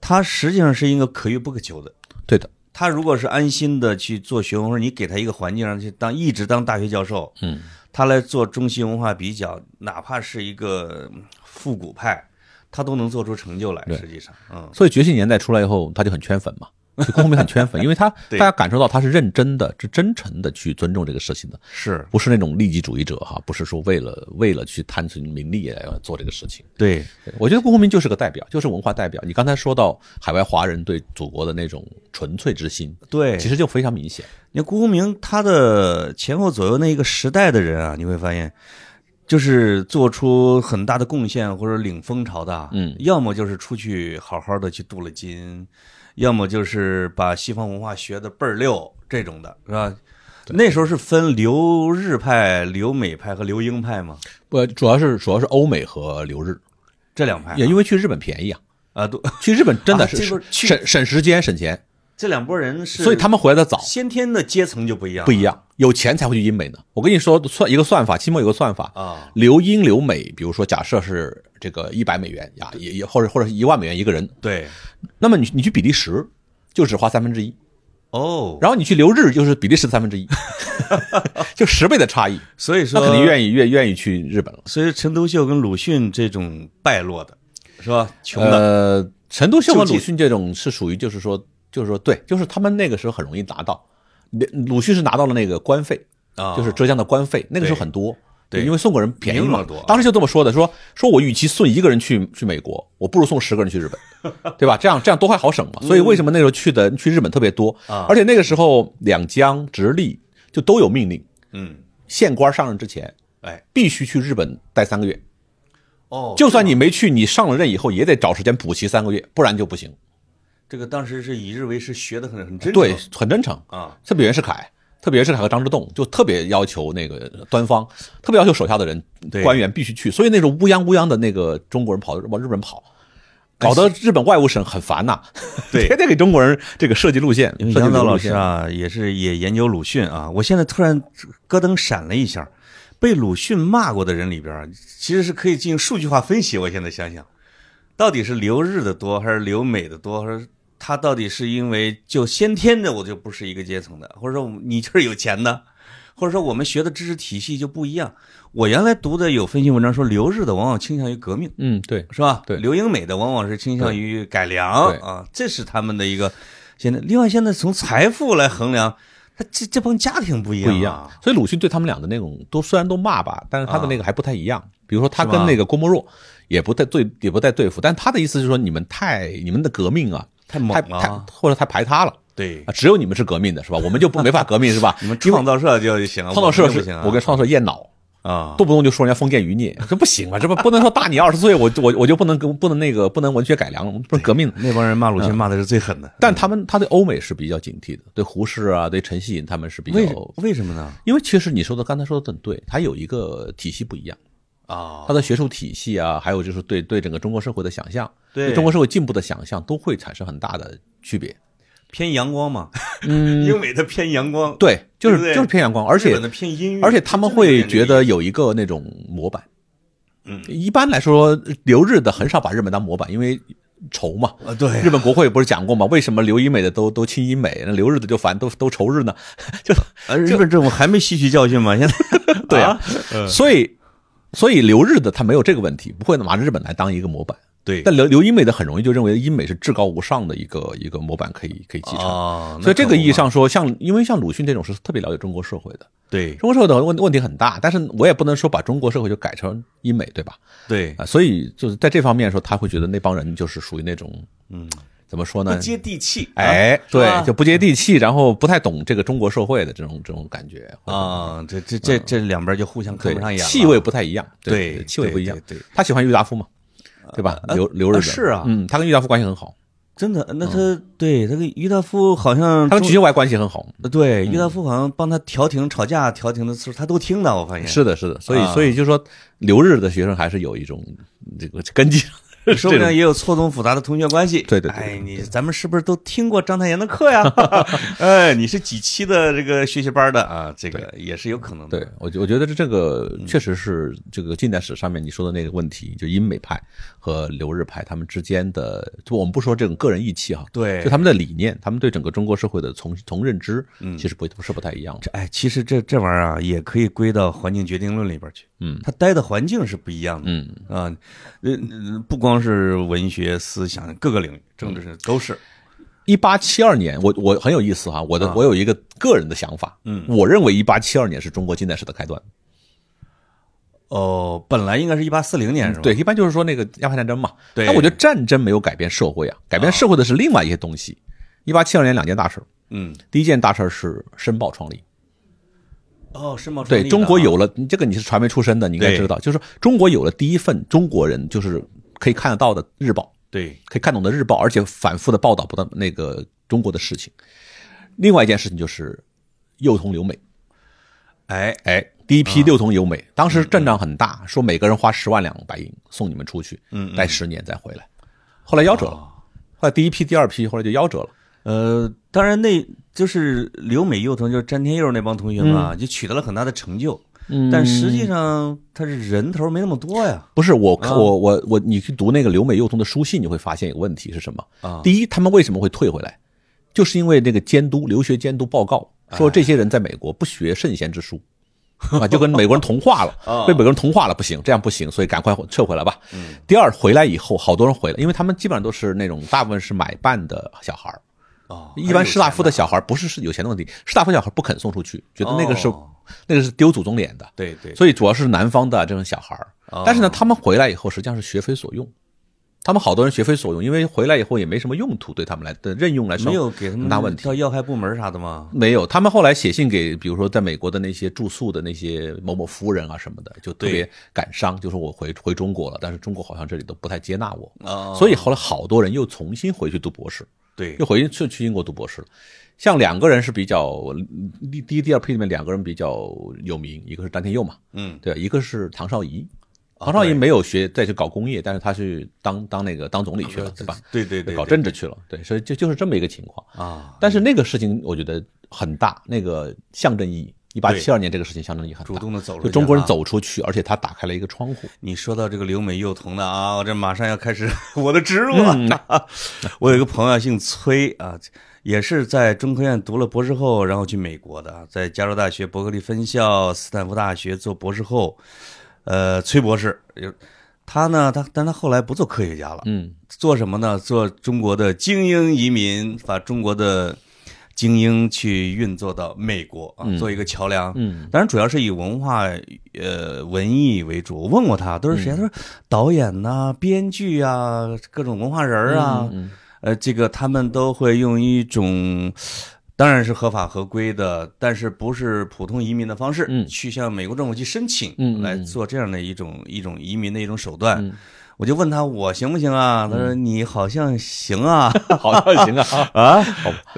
他实际上是一个可遇不可求的。对的，他如果是安心的去做学问，或者你给他一个环境让他去当一直当大学教授，嗯，他来做中西文化比较，哪怕是一个嗯复古派，他都能做出成就来。实际上，嗯，所以觉醒年代出来以后，他就很圈粉嘛。就辜鸿铭很圈粉，因为他大家感受到他是认真的、是真诚的去尊重这个事情的，是不是那种利己主义者哈，不是说为了为了去贪图名利来做这个事情。对，我觉得辜鸿铭就是个代表，就是文化代表。你刚才说到海外华人对祖国的那种纯粹之心，对，其实就非常明显。你看辜鸿铭他的前后左右那一个时代的人啊，你会发现，就是做出很大的贡献或者领风潮的啊，嗯要么就是出去好好的去镀了金，要么就是把西方文化学的倍儿溜这种的，是吧？那时候是分留日派、留美派和留英派嘛，不，主要是主要是欧美和留日，这两派也因为去日本便宜啊，啊，都去日本真的是省省时间省钱，这两拨人是，所以他们回来的早。先天的阶层就不一样，不一样，有钱才会去英美呢。我跟你说，算一个算法，期末有个算法，啊，留英留美，比如说假设是这个一百美元呀，也也或者或者是一万美元一个人，对，那么你你去比利时就只花三分之一，哦，然后你去留日就是比利时的三分之一，就十倍的差异，所以说他肯定愿意愿愿意去日本了。所以陈独秀跟鲁迅这种败落的，是吧？穷的，呃，陈独秀和鲁迅这种是属于就是说就是说对，就是他们那个时候很容易拿到，鲁迅是拿到了那个官费，啊。就是浙江的官费，那个时候很多。对。因为送个人便宜嘛。多，当时就这么说的，说说我与其送一个人去去美国，我不如送十个人去日本，对吧？这样这样多还好省嘛。所以为什么那时候去的去日本特别多？啊。而且那个时候两江直隶就都有命令，嗯，县官上任之前哎，必须去日本待三个月，哦，就算你没去，你上了任以后也得找时间补齐三个月，不然就不行。这个当时是以日为师，学的很很真诚对，很真诚。啊，特别袁世凯，特别袁世凯和张之洞就特别要求那个端方，特别要求手下的人对官员必须去，所以那种乌泱乌泱的那个中国人跑往日本跑，搞得日本外务省很烦呐，对 天天给中国人这个设计路线，杨导老。师啊，也是也研究鲁迅啊。我现在突然咯噔闪了一下，被鲁迅骂过的人里边，其实是可以进行数据化分析。我现在想想，到底是留日的多，还是留美的多，还是他到底是因为就先天的我就不是一个阶层的，或者说你就是有钱的，或者说我们学的知识体系就不一样。我原来读的有分析文章说，留日的往往倾向于革命。嗯，对，是吧？对留英美的往往是倾向于改良啊，这是他们的一个现在。另外，现在从财富来衡量，他这这帮家庭不一样、啊，不一样。所以鲁迅对他们俩的那种都虽然都骂吧，但是他的那个还不太一样。比如说他跟那个郭沫若也不太对，也不太对付，但他的意思是说你们太你们的革命啊，太猛太了太或者太排他了。对啊，只有你们是革命的，是吧？我们就不没法革命，是吧？你们创造社就行了，创造社是我跟创造社厌脑，啊，动不动就说人家封建余孽，这不行啊！这不不能说大你二十岁，我我我就不能不能那个不能文学改良，不能革命。那帮人骂鲁迅骂的是最狠的。但他们他对欧美是比较警惕的，对胡适啊，对陈锡他们是比为较，为什么呢？因为其实你说的刚才说的很对，他有一个体系不一样，啊他，的学术体系啊，还有就是对对整个中国社会的想象，对中国社会进步的想象都会产生很大的区别。偏阳光嘛，嗯，英美的偏阳光，对，就是就是偏阳光，而且而且他们会觉得有一个那种模板。嗯，一般来说，留日的很少把日本当模板，因为仇嘛。啊，对日本国会不是讲过吗？为什么留英美的都都亲英美，那留日的就烦都都仇日呢？就呃，日本政府还没吸取教训吗？现在 对啊，所以所以留日的他没有这个问题，不会拿日本来当一个模板。对，但留留英美的很容易就认为英美是至高无上的一个一个模板，可以可以继承。哦，所以这个意义上说，像因为像鲁迅这种是特别了解中国社会的，对中国社会的问问题很大，但是我也不能说把中国社会就改成英美，对吧？对啊，所以就是在这方面说，他会觉得那帮人就是属于那种，嗯，怎么说呢？不接地气，哎，啊对，就不接地气，然后不太懂这个中国社会的这种这种感觉啊，这这这这两边就互相看对不上眼了，气味不太一样，对气味不一样。对对对。他喜欢郁达夫嘛，对吧？留留日的是啊。嗯，他跟郁达夫关系很好，真的，那他对他跟郁达夫好像他跟瞿秋白关系很好。对郁达夫好像帮他调停吵架调停的次数他都听的，我发现。是的，是的，所以啊所以就说留日的学生还是有一种这个根基，说不定也有错综复杂的同学关系。对对对哎，你咱们是不是都听过章太炎的课呀？哎，你是几期的这个学习班的啊？这个也是有可能的。对我觉我觉得这这个确实是这个近代史上面你说的那个问题，就英美派和留日派他们之间的，就我们不说这种个人义气哈，对就他们的理念，他们对整个中国社会的从从认知，其实不不是不太一样哎，其实这这玩意儿啊，也可以归到环境决定论里边去。嗯他待的环境是不一样的。嗯，啊，呃，呃不光是文学、思想，各个领域，政治是都是。一八七二年，我我很有意思哈，我的、啊我有一个个人的想法，嗯我认为一八七二年是中国近代史的开端。哦，本来应该是一八四零年是吧？对，一般就是说那个鸦片战争嘛。对但我觉得战争没有改变社会啊，改变社会的是另外一些东西。一八七二年两件大事儿，嗯，第一件大事儿是《申报》创立。哦，申报对中国有了这个，你是传媒出身的，你应该知道，就是中国有了第一份中国人就是可以看得到的日报，对。可以看懂的日报，而且反复的报道不到那个中国的事情。另外一件事情就是幼童留美，哎，哎，第一批六童留美，当时阵仗很大，说每个人花十万两白银送你们出去，嗯嗯。待十年再回来。后来夭折了，后来第一批、第二批后来就夭折了。呃，当然那就是留美幼童，就是詹天佑那帮同学们嗯啊，就取得了很大的成就。嗯但实际上他是人头没那么多呀。不是我，啊我我我，你去读那个留美幼童的书信，你会发现有个问题是什么？啊第一，他们为什么会退回来？就是因为那个监督留学监督报告说这些人在美国不学圣贤之书。啊，就跟美国人同化了，被美国人同化了，不行，这样不行，所以赶快撤回来吧。第二，回来以后，好多人回来，因为他们基本上都是那种大部分是买办的小孩儿。哦，一般士大夫的小孩不是是有钱的问题，士大夫小孩不肯送出去，觉得那个是那个是丢祖宗脸的。对对，所以主要是南方的这种小孩儿。但是呢，他们回来以后实际上是学非所用。他们好多人学非所用，因为回来以后也没什么用途，对他们来的任用来说没有给他们大问题。到要害部门啥的吗？没有，他们后来写信给，比如说在美国的那些住宿的那些某某夫人啊什么的，就特别感伤，就说我回回中国了，但是中国好像这里都不太接纳我。哦，所以后来好多人又重新回去读博士，对，又回去去英国读博士了。像两个人是比较第第一、第二批里面两个人比较有名，一个是詹天佑嘛，嗯，对，一个是唐绍仪。唐绍仪没有学再去搞工业，但是他去当当那个当总理去了，对吧？对对对，搞政治去了，对，所以就就是这么一个情况啊。但是那个事情我觉得很大，那个象征意义。一八七二年这个事情象征意义很，主动的走出就中国人走出去，而且他打开了一个窗户。你说到这个留美幼童的啊，我这马上要开始 我的植入了。我有一个朋友姓崔啊，也是在中科院读了博士后，然后去美国的，在加州大学伯克利分校、斯坦福大学做博士后。呃，崔博士，他呢，他，但他后来不做科学家了，嗯，做什么呢？做中国的精英移民，把中国的精英去运作到美国啊，做一个桥梁，嗯，当然主要是以文化，呃，文艺为主。我问过他，都是谁？他说导演呐，编剧啊，各种文化人啊，呃，这个他们都会用一种。当然是合法合规的，但是不是普通移民的方式，嗯，去向美国政府去申请，嗯，来做这样的一种一种移民的一种手段。我就问他我行不行啊？他说你好像行啊，好像行啊 啊，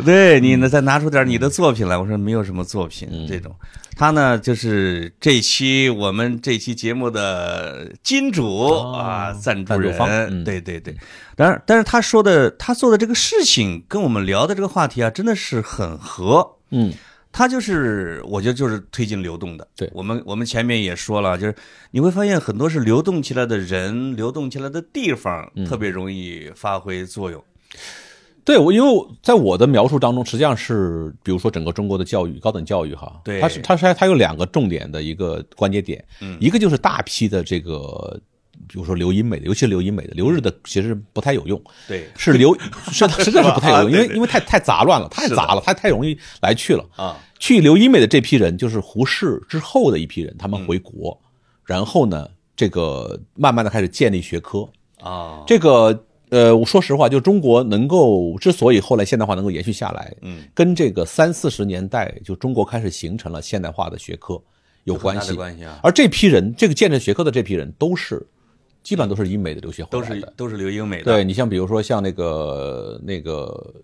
对你呢再拿出点你的作品来。我说没有什么作品这种。他呢就是这期我们这期节目的金主啊，赞助人，对对对。但是，但是他说的他做的这个事情跟我们聊的这个话题啊，真的是很合。嗯，他就是我觉得就是推进流动的。对。我们我们前面也说了，就是你会发现很多是流动起来的人，流动起来的地方特别容易发挥作用。对，我因为在我的描述当中，实际上是比如说整个中国的教育，高等教育哈，对，它是它是它有两个重点的一个关节点，嗯，一个就是大批的这个，比如说留英美的，尤其是留英美的，留日的其实不太有用，对，是留是实在是不太有用，因为因为太太杂乱了，太杂了，太太容易来去了啊。去留英美的这批人，就是胡适之后的一批人，他们回国，然后呢，这个慢慢的开始建立学科啊，这个。呃，我说实话，就中国能够之所以后来现代化能够延续下来，嗯，跟这个三四十年代就中国开始形成了现代化的学科有关系。关系啊。而这批人，这个建设学科的这批人，都是基本上都是英美的留学回来的，都是都是留英美的。对你像比如说像那个那个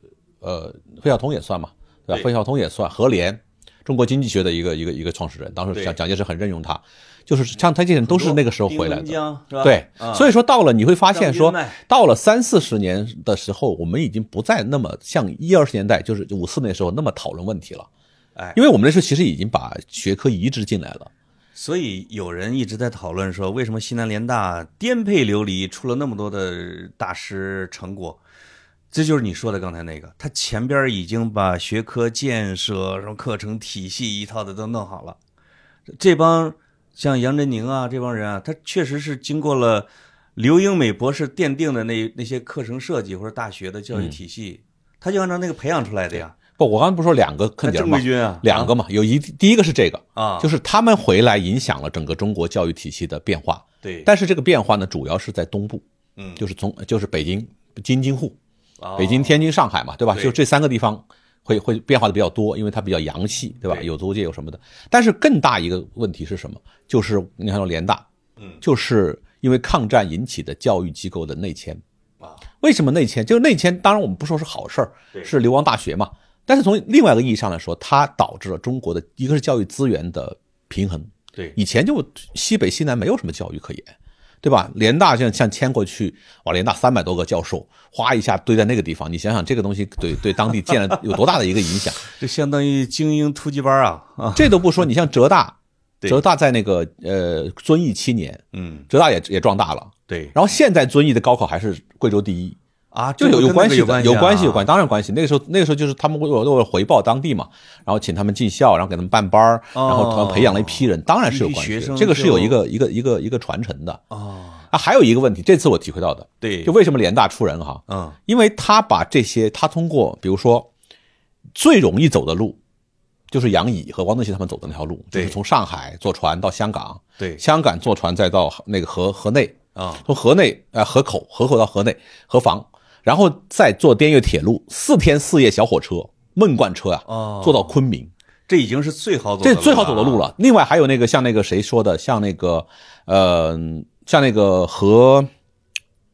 呃费孝通也算嘛，对吧？费孝通也算，何莲，中国经济学的一个一个一个创始人，当时蒋蒋介石很任用他。就是像他这些人都是那个时候回来的，对，所以说到了你会发现说，到了三四十年的时候，我们已经不再那么像一二十年代，就是五四那时候那么讨论问题了，哎，因为我们那时候其实已经把学科移植进来了，所以有人一直在讨论说，为什么西南联大颠沛流离，出了那么多的大师成果，这就是你说的刚才那个，他前边已经把学科建设、什么课程体系一套的都弄好了，这帮。像杨振宁啊这帮人啊，他确实是经过了刘英美博士奠定的那那些课程设计或者大学的教育体系，他就按照那个培养出来的呀。不，我刚才不说两个坑点吗？两个嘛，有一第一个是这个啊，就是他们回来影响了整个中国教育体系的变化。对，但是这个变化呢，主要是在东部，嗯，就是从就是北京、京津沪，北京、天津、上海嘛，对吧？就这三个地方。会会变化的比较多，因为它比较洋气，对吧？有租界有什么的。但是更大一个问题是什么？就是你看到联大，嗯，就是因为抗战引起的教育机构的内迁啊。为什么内迁？就是内迁，当然我们不说是好事儿，是流亡大学嘛。但是从另外一个意义上来说，它导致了中国的一个是教育资源的平衡。对，以前就西北西南没有什么教育可言。对吧？联大像像迁过去，哇，联大三百多个教授，哗一下堆在那个地方，你想想这个东西对对当地建了有多大的一个影响？这相当于精英突击班啊！啊，这都不说，你像浙大，浙大在那个呃遵义七年，嗯，浙大也也壮大了，对。然后现在遵义的高考还是贵州第一，啊，就有有关系的，有关系有关系系，当然关系。那个时候那个时候就是他们会有会回报当地嘛，然后请他们进校，然后给他们办班儿，然后培养了一批人，当然是有关系这个是有一个一个一个一个传承的啊。还有一个问题，这次我体会到的，对，就为什么联大出人哈，嗯因为他把这些，他通过比如说最容易走的路，就是杨乙和王德熙他们走的那条路，就是从上海坐船到香港，对香港坐船再到那个河河内，啊从河内呃河口河口到河内河房，然后再坐滇越铁路四天四夜小火车闷罐车啊，哦。坐到昆明，这已经是最好走的路这最好走的路了。了。另外还有那个像那个谁说的，像那个呃像那个何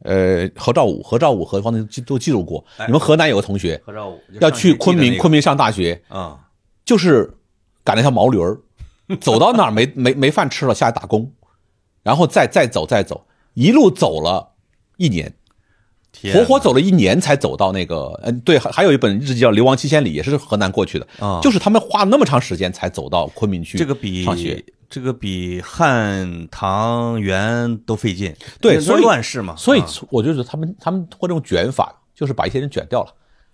呃何兆武何兆武和方都都记录过，哎。你们河南有个同学何兆武要去昆明，昆明上大学，啊。就是赶了条毛驴儿，走到哪儿没 没没饭吃了，下来打工，然后再再走再走，一路走了一年，天活活走了一年才走到那个，嗯，对，还还有一本日记叫《流亡七千里》，也是河南过去的，啊。就是他们花了那么长时间才走到昆明去，这个比上学，这个比汉唐元都费劲，对所以乱世嘛，所以啊。我觉得他们他们通过这种卷法，就是把一些人卷掉了。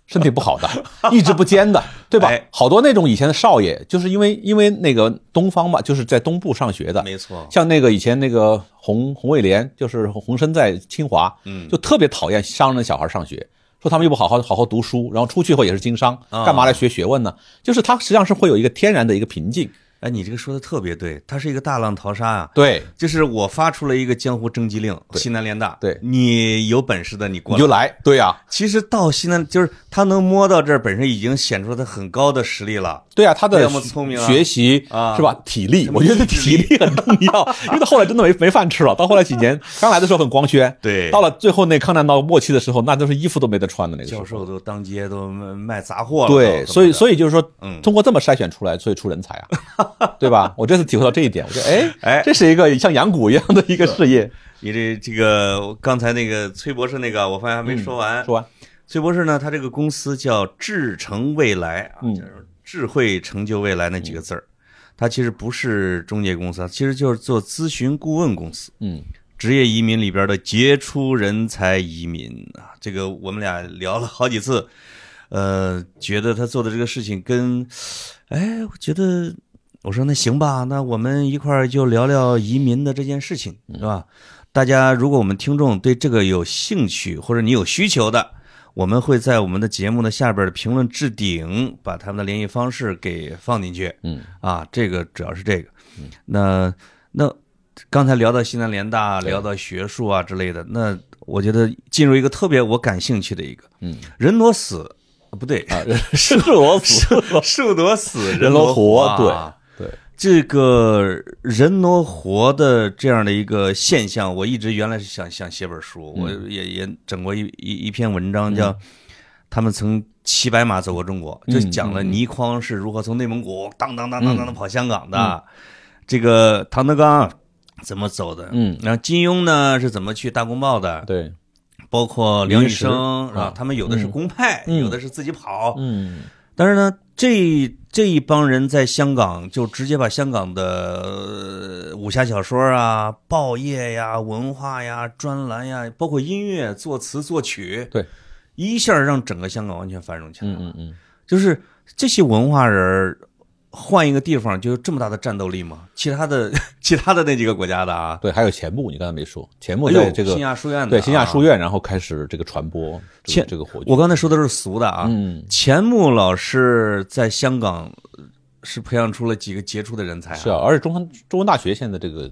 身体不好的，意志不坚的，对吧？哎？好多那种以前的少爷，就是因为因为那个东方嘛，就是在东部上学的，没错，像那个以前那个洪洪卫廉，就是洪生在清华，嗯。就特别讨厌商人的小孩上学，说他们又不好好好好读书，然后出去以后也是经商，啊。干嘛来学学问呢？就是他实际上是会有一个天然的一个瓶颈，哎，你这个说的特别对，它是一个大浪淘沙啊。对，就是我发出了一个江湖征集令，西南联大，对你有本事的你过来你就。来，对呀、其实到西南，就是他能摸到这儿，本身已经显出他很高的实力了。对啊，他的这么聪明啊学习啊是吧？体力，我觉得体力很重要，因为他后来真的没没饭吃了。到后来几年，刚来的时候很光鲜，对到了最后那抗战到末期的时候，那都是衣服都没得穿的那个。教授都当街都卖卖杂货了。对，所以以所以就是说嗯，通过这么筛选出来，所以出人才啊，对吧？我这次体会到这一点，我觉得哎哎这是一个像养蛊一样的一个事业。你这这个刚才那个崔博士那个，我发现还没说完。说完，崔博士呢，他这个公司叫智成未来啊，嗯就是智慧成就未来那几个字儿。它其实不是中介公司，其实就是做咨询顾问公司。嗯职业移民里边的杰出人才移民啊，这个我们俩聊了好几次，呃，觉得他做的这个事情跟，哎，我觉得我说那行吧，那我们一块儿就聊聊移民的这件事情，是吧？大家如果我们听众对这个有兴趣，或者你有需求的，我们会在我们的节目的下边的评论置顶把他们的联系方式给放进去。嗯啊，这个主要是这个。那那刚才聊到西南联大，聊到学术啊之类的，那我觉得进入一个特别我感兴趣的一个，嗯人挪死，呃不对，啊，是我死，树挪死，人挪活，对，这个人挪活的这样的一个现象，我一直原来是想想写本书，我也也整过一一一篇文章，叫他们曾骑白马走过中国，就讲了倪匡是如何从内蒙古当当当当当的跑香港的，这个唐德刚怎么走的，嗯。然后金庸呢是怎么去大公报的，对，包括梁羽生啊。啊，他们有的是公派，嗯。有的是自己跑，嗯。但是呢，这这一帮人在香港就直接把香港的呃武侠小说啊、报业呀、文化呀、专栏呀，包括音乐、作词、作曲，对，一下让整个香港完全繁荣起来了。嗯嗯嗯，就是这些文化人儿换一个地方就有这么大的战斗力吗？其他的 其他的那几个国家的啊，对，还有钱穆，你刚才没说，钱穆哎呦在这个新亚书院的对新亚啊书院，然后开始这个传播这钱个这个火炬，我刚才说的是俗的啊，嗯。钱穆老师在香港是培养出了几个杰出的人才、啊，是啊，而且中山中文大学现在这个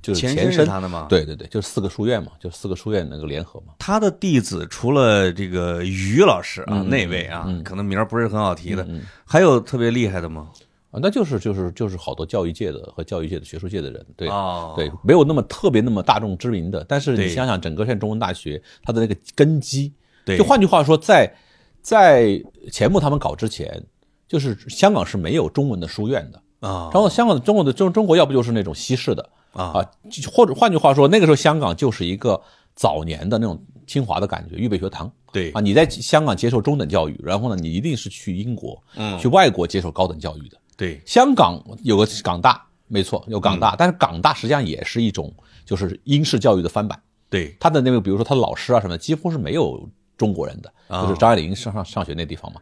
就是前身是他的吗？，对对对，就是四个书院嘛，就四个书院那个联合嘛。他的弟子除了这个于老师啊，嗯那位啊，嗯可能名儿不是很好提的，嗯。还有特别厉害的吗？啊，那就是就是就是好多教育界的和教育界的学术界的人，对、哦对，没有那么特别那么大众知名的，但是你想想，整个现在中文大学它的那个根基，对，就换句话说，在在钱穆他们搞之前，就是香港是没有中文的书院的。啊然后香港的中国的中中国要不就是那种西式的啊啊，或者换句话说，那个时候香港就是一个早年的那种清华的感觉，预备学堂对啊。你在香港接受中等教育，然后呢，你一定是去英国、嗯去外国接受高等教育的。对香港有个港大，没错，有港嗯大，但是港大实际上也是一种就是英式教育的翻版。对他的那个，比如说他的老师啊什么的，几乎是没有中国人的，啊就是张爱玲上上上学那地方嘛。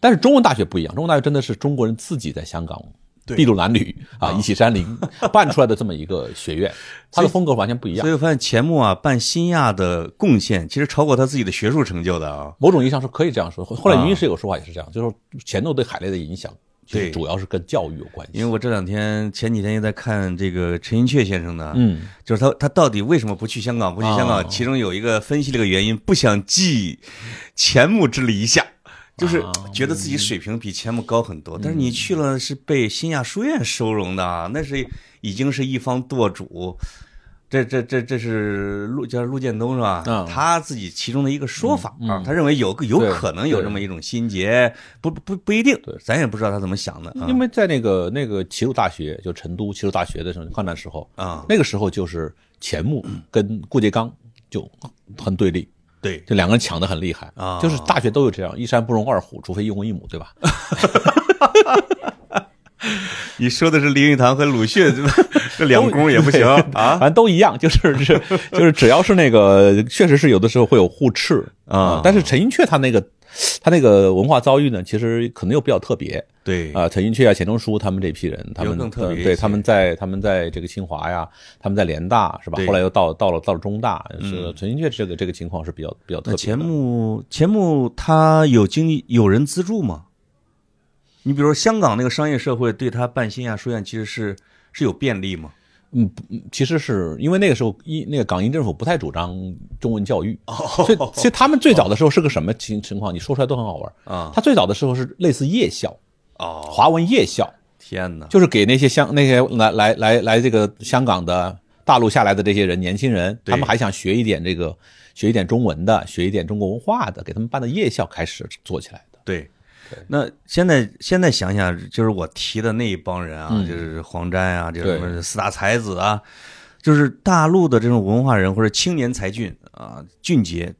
但是中文大学不一样，中文大学真的是中国人自己在香港筚路蓝缕啊，一起山林 办出来的这么一个学院，它的风格完全不一样所。以我发现钱穆啊办新亚的贡献其实超过他自己的学术成就的啊。某种意义上是可以这样说。后后来啊云云师有说法也是这样，就是说钱穆对海内的影响，其实对主要是跟教育有关系。因为我这两天前几天又在看这个陈寅恪先生呢，嗯，就是他他到底为什么不去香港？不去香港，哦其中有一个分析这个原因，不想寄钱穆之篱下。就是啊觉得自己水平比钱穆高很多，但是你去了是被新亚书院收容的啊，那是已经是一方舵主。这这这这是陆叫陆建东是吧？嗯他自己其中的一个说法啊，他认为有个有可能有这么一种心结，不不不一定，咱也不知道他怎么想的啊因为在那个那个齐鲁大学，就成都齐鲁大学的时候，抗战时候，啊，那个时候就是钱穆跟顾颉刚就很对立，对就两个人抢的很厉害啊就是大学都有这样，一山不容二虎，除非一公一母，对吧？你说的是林语堂和鲁迅，这两公也不行啊 反正都一样，就是是 就是只要是那个，确实是有的时候会有互斥啊但是陈寅恪他那个他那个文化遭遇呢，其实可能又比较特别对啊。陈寅恪啊、钱钟书他们这批人，他们对他们在他们在这个清华呀，他们在联大是吧？后来又到到了到了中大，是陈寅恪这个这个情况是比较比较特别的。钱穆钱穆他有经济有人资助吗？你比如说香港那个商业社会对他办新亚书院其实是是有便利吗？嗯，其实是因为那个时候一那个港英政府不太主张中文教育，哦所以其实他们最早的时候是个什么情情况？你说出来都很好玩啊他最早的时候是类似夜校，哦，华文夜校，天哪！就是给那些香那些来来来来这个香港的大陆下来的这些人年轻人，他们还想学一点这个学一点中文的，学一点中国文化的，给他们办的夜校开始做起来的。对，那现在现在想想，就是我提的那一帮人啊，就是黄沾啊，这什么四大才子啊，就是大陆的这种文化人或者青年才俊啊，俊杰，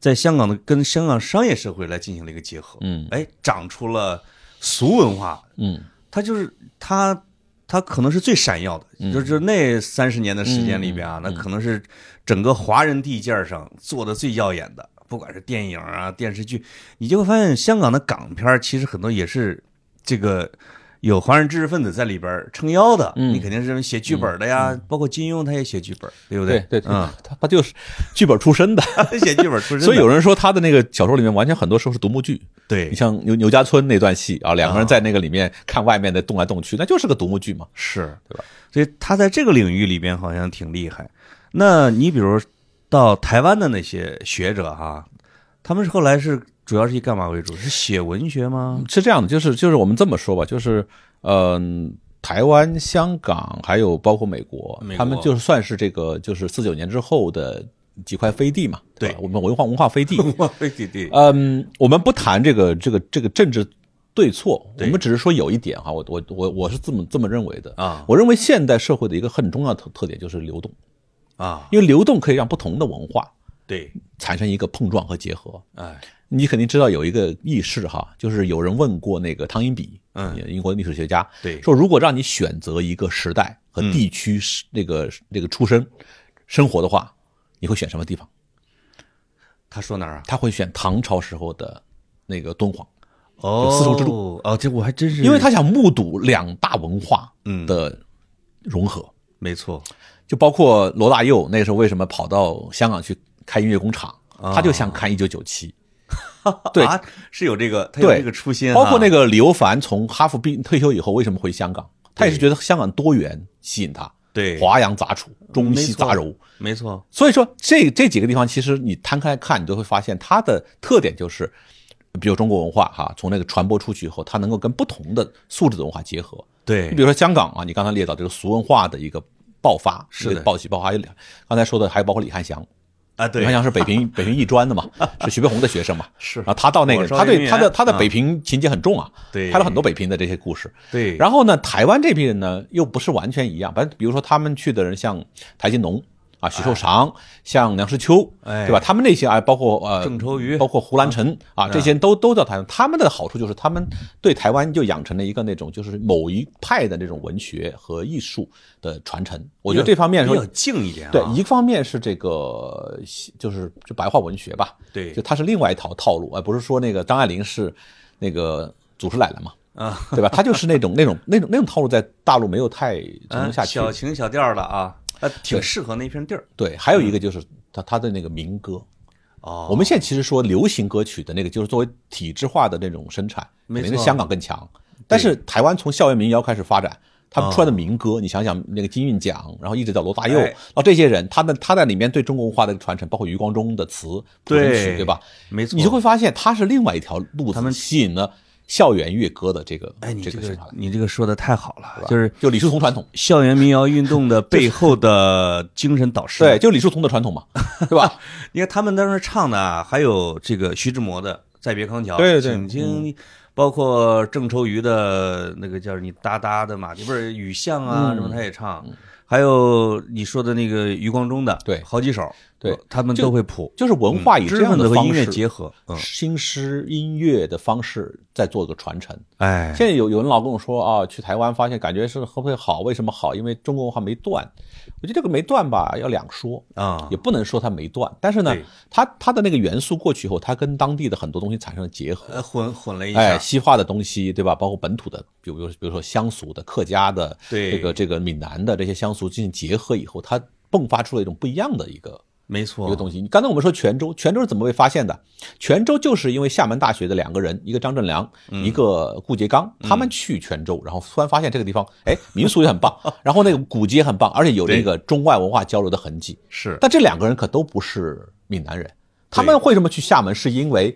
在香港的跟香港商业社会来进行了一个结合，嗯。哎，长出了俗文化，嗯。他就是他。他可能是最闪耀的，就是那三十年的时间里边啊，那可能是整个华人地界儿上做的最耀眼的，不管是电影啊、电视剧，你就会发现香港的港片其实很多也是这个。有华人知识分子在里边撑腰的，嗯你肯定是写剧本的呀，包括金庸他也写剧本，对不对对对，嗯，他他就是剧本 出身的，写剧本出身，所以有人说他的那个小说里面完全很多时候是独幕剧。对你像牛牛家村那段戏啊，两个人在那个里面看外面的动来动去，那就是个独幕剧嘛。是对吧？所以他在这个领域里边好像挺厉害。那你比如到台湾的那些学者哈，他们是后来是主要是以干嘛为主？是写文学吗？是这样的，就是就是我们这么说吧，就是嗯、台湾、香港还有包括美国，美国。他们就是算是这个就是四九年之后的几块飞地嘛，吧对我们文化文化飞地。哇，对对对，嗯，我们不谈这个这个这个政治对错，我们只是说有一点哈，我我我我是这么这么认为的。啊。我认为现代社会的一个很重要的特特点就是流动，啊，因为流动可以让不同的文化对，产生一个碰撞和结合。哎，你肯定知道有一个轶事哈，就是有人问过那个汤因比，嗯，英国历史学家，对。说如果让你选择一个时代和嗯地区是那个那个出生生活的话，你会选什么地方？他说哪儿啊？他会选唐朝时候的那个敦煌，哦，丝绸之路。哦，这我还真是，因为他想目睹两大文化嗯。的融合，没错，就包括罗大佑那个时候为什么跑到香港去开音乐工厂，他就想看一九九七。对啊，是有这个，他有这个初心哈，包括那个李欧凡从哈佛毕退休以后，为什么回香港？他也是觉得香港多元吸引他，对华洋杂处，中西杂糅。没错，所以说，这这几个地方，其实你摊开看，你都会发现它的特点就是，比如中国文化哈，从那个传播出去以后，它能够跟不同的素质的文化结合。对你比，如说香港啊，你刚才列到这个俗文化的一个爆发，是的暴起爆发。刚才说的，还有包括李汉祥，啊，对李汉，祥是北平 北平艺专的嘛，是徐悲鸿的学生嘛。是啊他到那个，他对他的他的啊北平情节很重啊，对拍了很多北平的这些故事。对，然后呢，台湾这批人呢，又不是完全一样。反正比如说他们去的人，像台金农啊，许寿裳，像梁实秋，哎对吧？他们那些啊，包括呃郑愁予包括胡兰成啊，这些人都都叫台湾。他们的好处就是他们对台湾就养成了一个那种就是某一派的那种文学和艺术的传承。我觉得这方面说比较静一点啊。对，一方面是这个就是就白话文学吧，对就它是另外一套套路，而不是说那个张爱玲是那个祖师奶奶嘛，啊，对吧？他就是那种那种那种那种套路，在大陆没有太 成功下去。小情小调的啊，呃，挺适合那片地儿。对，还有一个就是他他的那个民歌。哦，我们现在其实说流行歌曲的那个，就是作为体制化的那种生产，肯定是香港更强。但是台湾从校园民谣开始发展，他们出来的民歌，你想想那个金韵奖，然后一直到罗大佑，哎然后这些人，他的他在里面对中国文化的传承，包括余光中的词、谱曲，对对吧？没错，你就会发现，他是另外一条路子，他们吸引了校园乐歌的这个哎，你这个这个。你这个说的太好了，就是就李叔同传统，校园民谣运动的背后的精神导师。对，，就李叔同的传统嘛，对吧？你看他们当时唱的啊，还有这个徐志摩的《再别康桥》，对对请听，包括郑愁予的那个叫你哒哒的马蹄，不是雨巷啊嗯什么，他也唱。还有你说的那个余光中的，对好几首，对他们都会谱，就是文化以这样分子和音乐的方式结合。嗯，新诗音乐的方式在做个传承。哎，现在有有人老跟我说啊，去台湾发现感觉是会不会好？为什么好？因为中国文化没断。我觉得这个没断吧，要两说，啊也，不能说它没断。但是呢，它它的那个元素过去以后，它跟当地的很多东西产生了结合。呃，混混了一哎，西化的东西，对吧？包括本土的，比如比如说乡俗的、客家的，对这个这个闽南的这些乡俗进行结合以后，它迸发出了一种不一样的一个没错，一个东西。刚才我们说泉州，泉州是怎么被发现的？泉州就是因为厦门大学的两个人，一个张振良，嗯一个顾颉刚，他们去泉州，然后突然发现这个地方，哎，民俗也很棒，然后那个古迹也很棒，而且有那个中外文化交流的痕迹。是但这两个人可都不是闽南人，他们为什么去厦门？是因为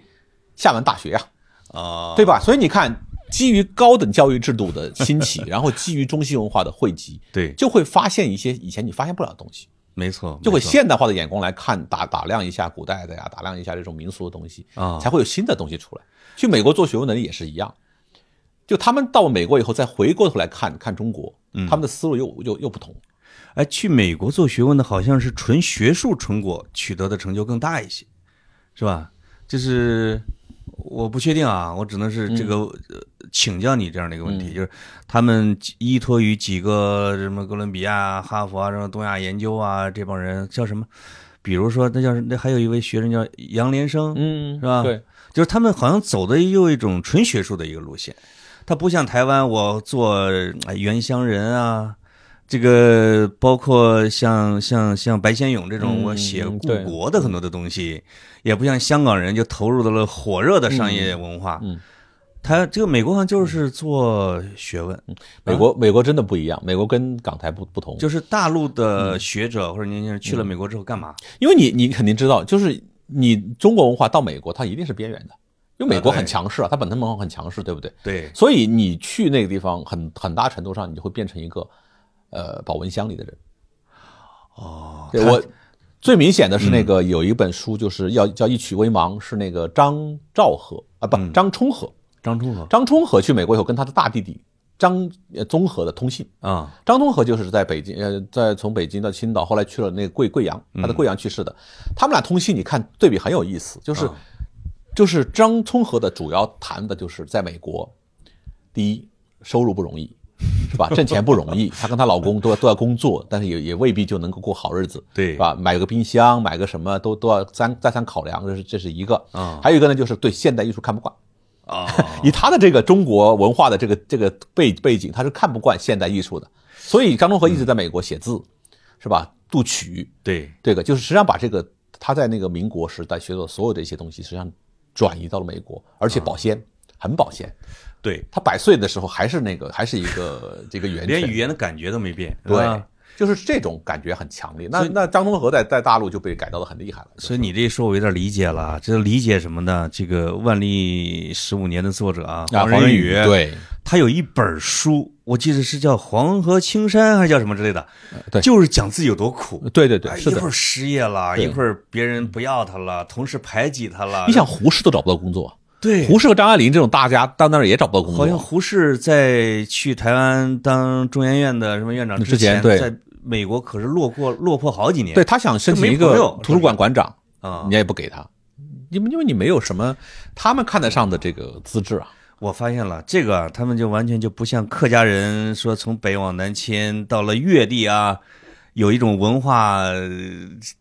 厦门大学呀、啊，对吧？所以你看，基于高等教育制度的兴起，然后基于中西文化的汇集，对，就会发现一些以前你发现不了的东西。没错，就会现代化的眼光来看，打打量一下古代的呀，打量一下这种民俗的东西啊才会有新的东西出来。去美国做学问的人也是一样，就他们到美国以后再回过头来看看中国，嗯他们的思路又又又不同。哎，去美国做学问的好像是纯学术成果取得的成就更大一些，是吧？就是我不确定啊，我只能是这个、呃请教你这样的一个问题，就是他们依托于几个什么哥伦比亚、哈佛啊、什么东亚研究啊这帮人叫什么？比如说那叫那还有一位学生叫杨连生，嗯是吧？对，就是他们好像走的又一种纯学术的一个路线，他不像台湾，我做哎原乡人啊，这个包括像像像白先勇这种，嗯我写故国的很多的东西，也不像香港人就投入到了火热的商业文化。他这个美国好像就是做学问，美国美国真的不一样，美国跟港台不不同，就是大陆的学者或者年轻人去了美国之后干嘛？因为你你肯定知道，就是你中国文化到美国，它一定是边缘的，因为美国很强势啊，它本身文化很强势，对不对？对，所以你去那个地方很，很大程度上你就会变成一个呃保温箱里的人。哦，对我最明显的是那嗯个有一本书，就是要叫《一曲微茫》，是那个张兆和啊，不，张充和。张充和张充和去美国以后，跟他的大弟弟张呃综合的通信。啊，张综合就是在北京，呃，在从北京到青岛，后来去了那个贵贵阳，他在贵阳去世的。他们俩通信，你看对比很有意思，就是、啊就是张充和的主要谈的就是在美国，第一收入不容易，是吧？挣钱不容易，她跟她老公都要都要工作，但是也也未必就能够过好日子，对是吧？买个冰箱，买个什么都都要再再三考量，这是这是一个。啊还有一个呢，就是对现代艺术看不惯。啊，以他的这个中国文化的这个这个背背景，他是看不惯现代艺术的，所以张忠和一直在美国写字，是吧？读曲，对，这个就是实际上把这个他在那个民国时代学的所有的一些东西，实际上转移到了美国，而且保鲜，很保鲜。对，他百岁的时候还是那个还是一个 这个源泉，连语言的感觉都没变，对吧，就是这种感觉很强烈。那那张东和在在大陆就被改造的很厉害了。所以你这一说，我有点理解了。这理解什么呢？这个万历十五年的作者啊，黄，仁仁宇，对他有一本书，我记得是叫《黄河青山》还是叫什么之类的，对就是讲自己有多苦。对对对，是的哎一会。儿失业了，对一会儿别人不要他了，同事排挤他了。你想胡适都找不到工作，对，胡适和张爱玲这种大家到那儿也找不到工作，好像胡适在去台湾当中研院的什么院长之前对在美国可是落魄落魄好几年。对他想申请一个图书馆馆长，啊人家，也不给他，因为因为你没有什么他们看得上的这个资质啊。我发现了这个，他们就完全就不像客家人说从北往南迁到了越地啊，有一种文化呃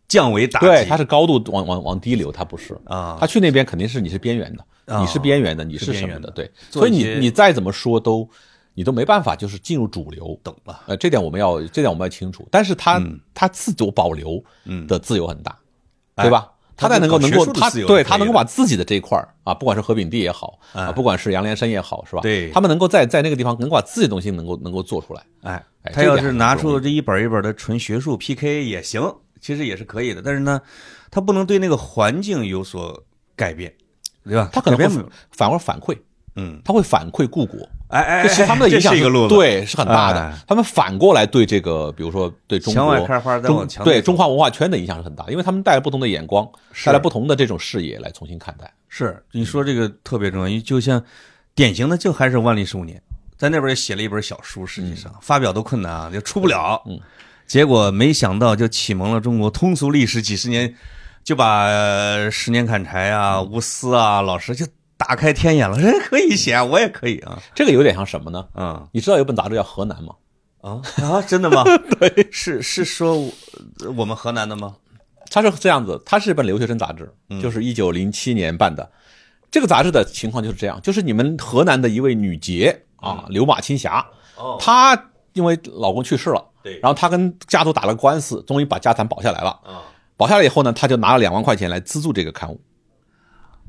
降维打击。对，他是高度往往往低流，他不是。啊他，去那边肯定是你是边缘的，啊你是边缘的，你是是什么的？边缘的对，所以你你再怎么说都你都没办法，就是进入主流。懂了。呃，这点我们要这点我们要清楚。但是他、他自主保留嗯的自由很大，哎对吧？他才能够他能够他能够把自己的这一块儿啊，不管是何炳帝也好不管是杨连生也好，是吧？对他们能够在在那个地方能够把自己的东西能够能够做出来。哎哎，他要是拿出这一本一本的纯学术 PK 也行，其实也是可以的。但是呢，他不能对那个环境有所改变，对吧？他可能会反而反馈，嗯，他会反馈故国。哎哎，这其实他们的影响对是很大的哎。他们反过来对这个，比如说对中国中对中华文化圈的影响是很大的，因为他们带来不同的眼光，带来不同的这种视野来重新看待。是你说这个特别重要，因为就像典型的就还是万历十五年，在那边也写了一本小书，实际上、发表都困难啊，就出不了。嗯，结果没想到就启蒙了中国通俗历史几十年，就把呃十年砍柴啊、无私啊老师就打开天眼了，人可以写，我也可以啊。这个有点像什么呢？嗯你知道有本杂志叫《河南》吗？啊啊，真的吗？对，是是说我我们河南的吗？他是这样子，他是一本留学生杂志，嗯就是一九零七年办的。这个杂志的情况就是这样，就是你们河南的一位女杰啊，刘马青霞，她因为老公去世了，对然后她跟家族打了官司，终于把家产保下来了。啊保下来以后呢，他就拿了两万块钱来资助这个刊物。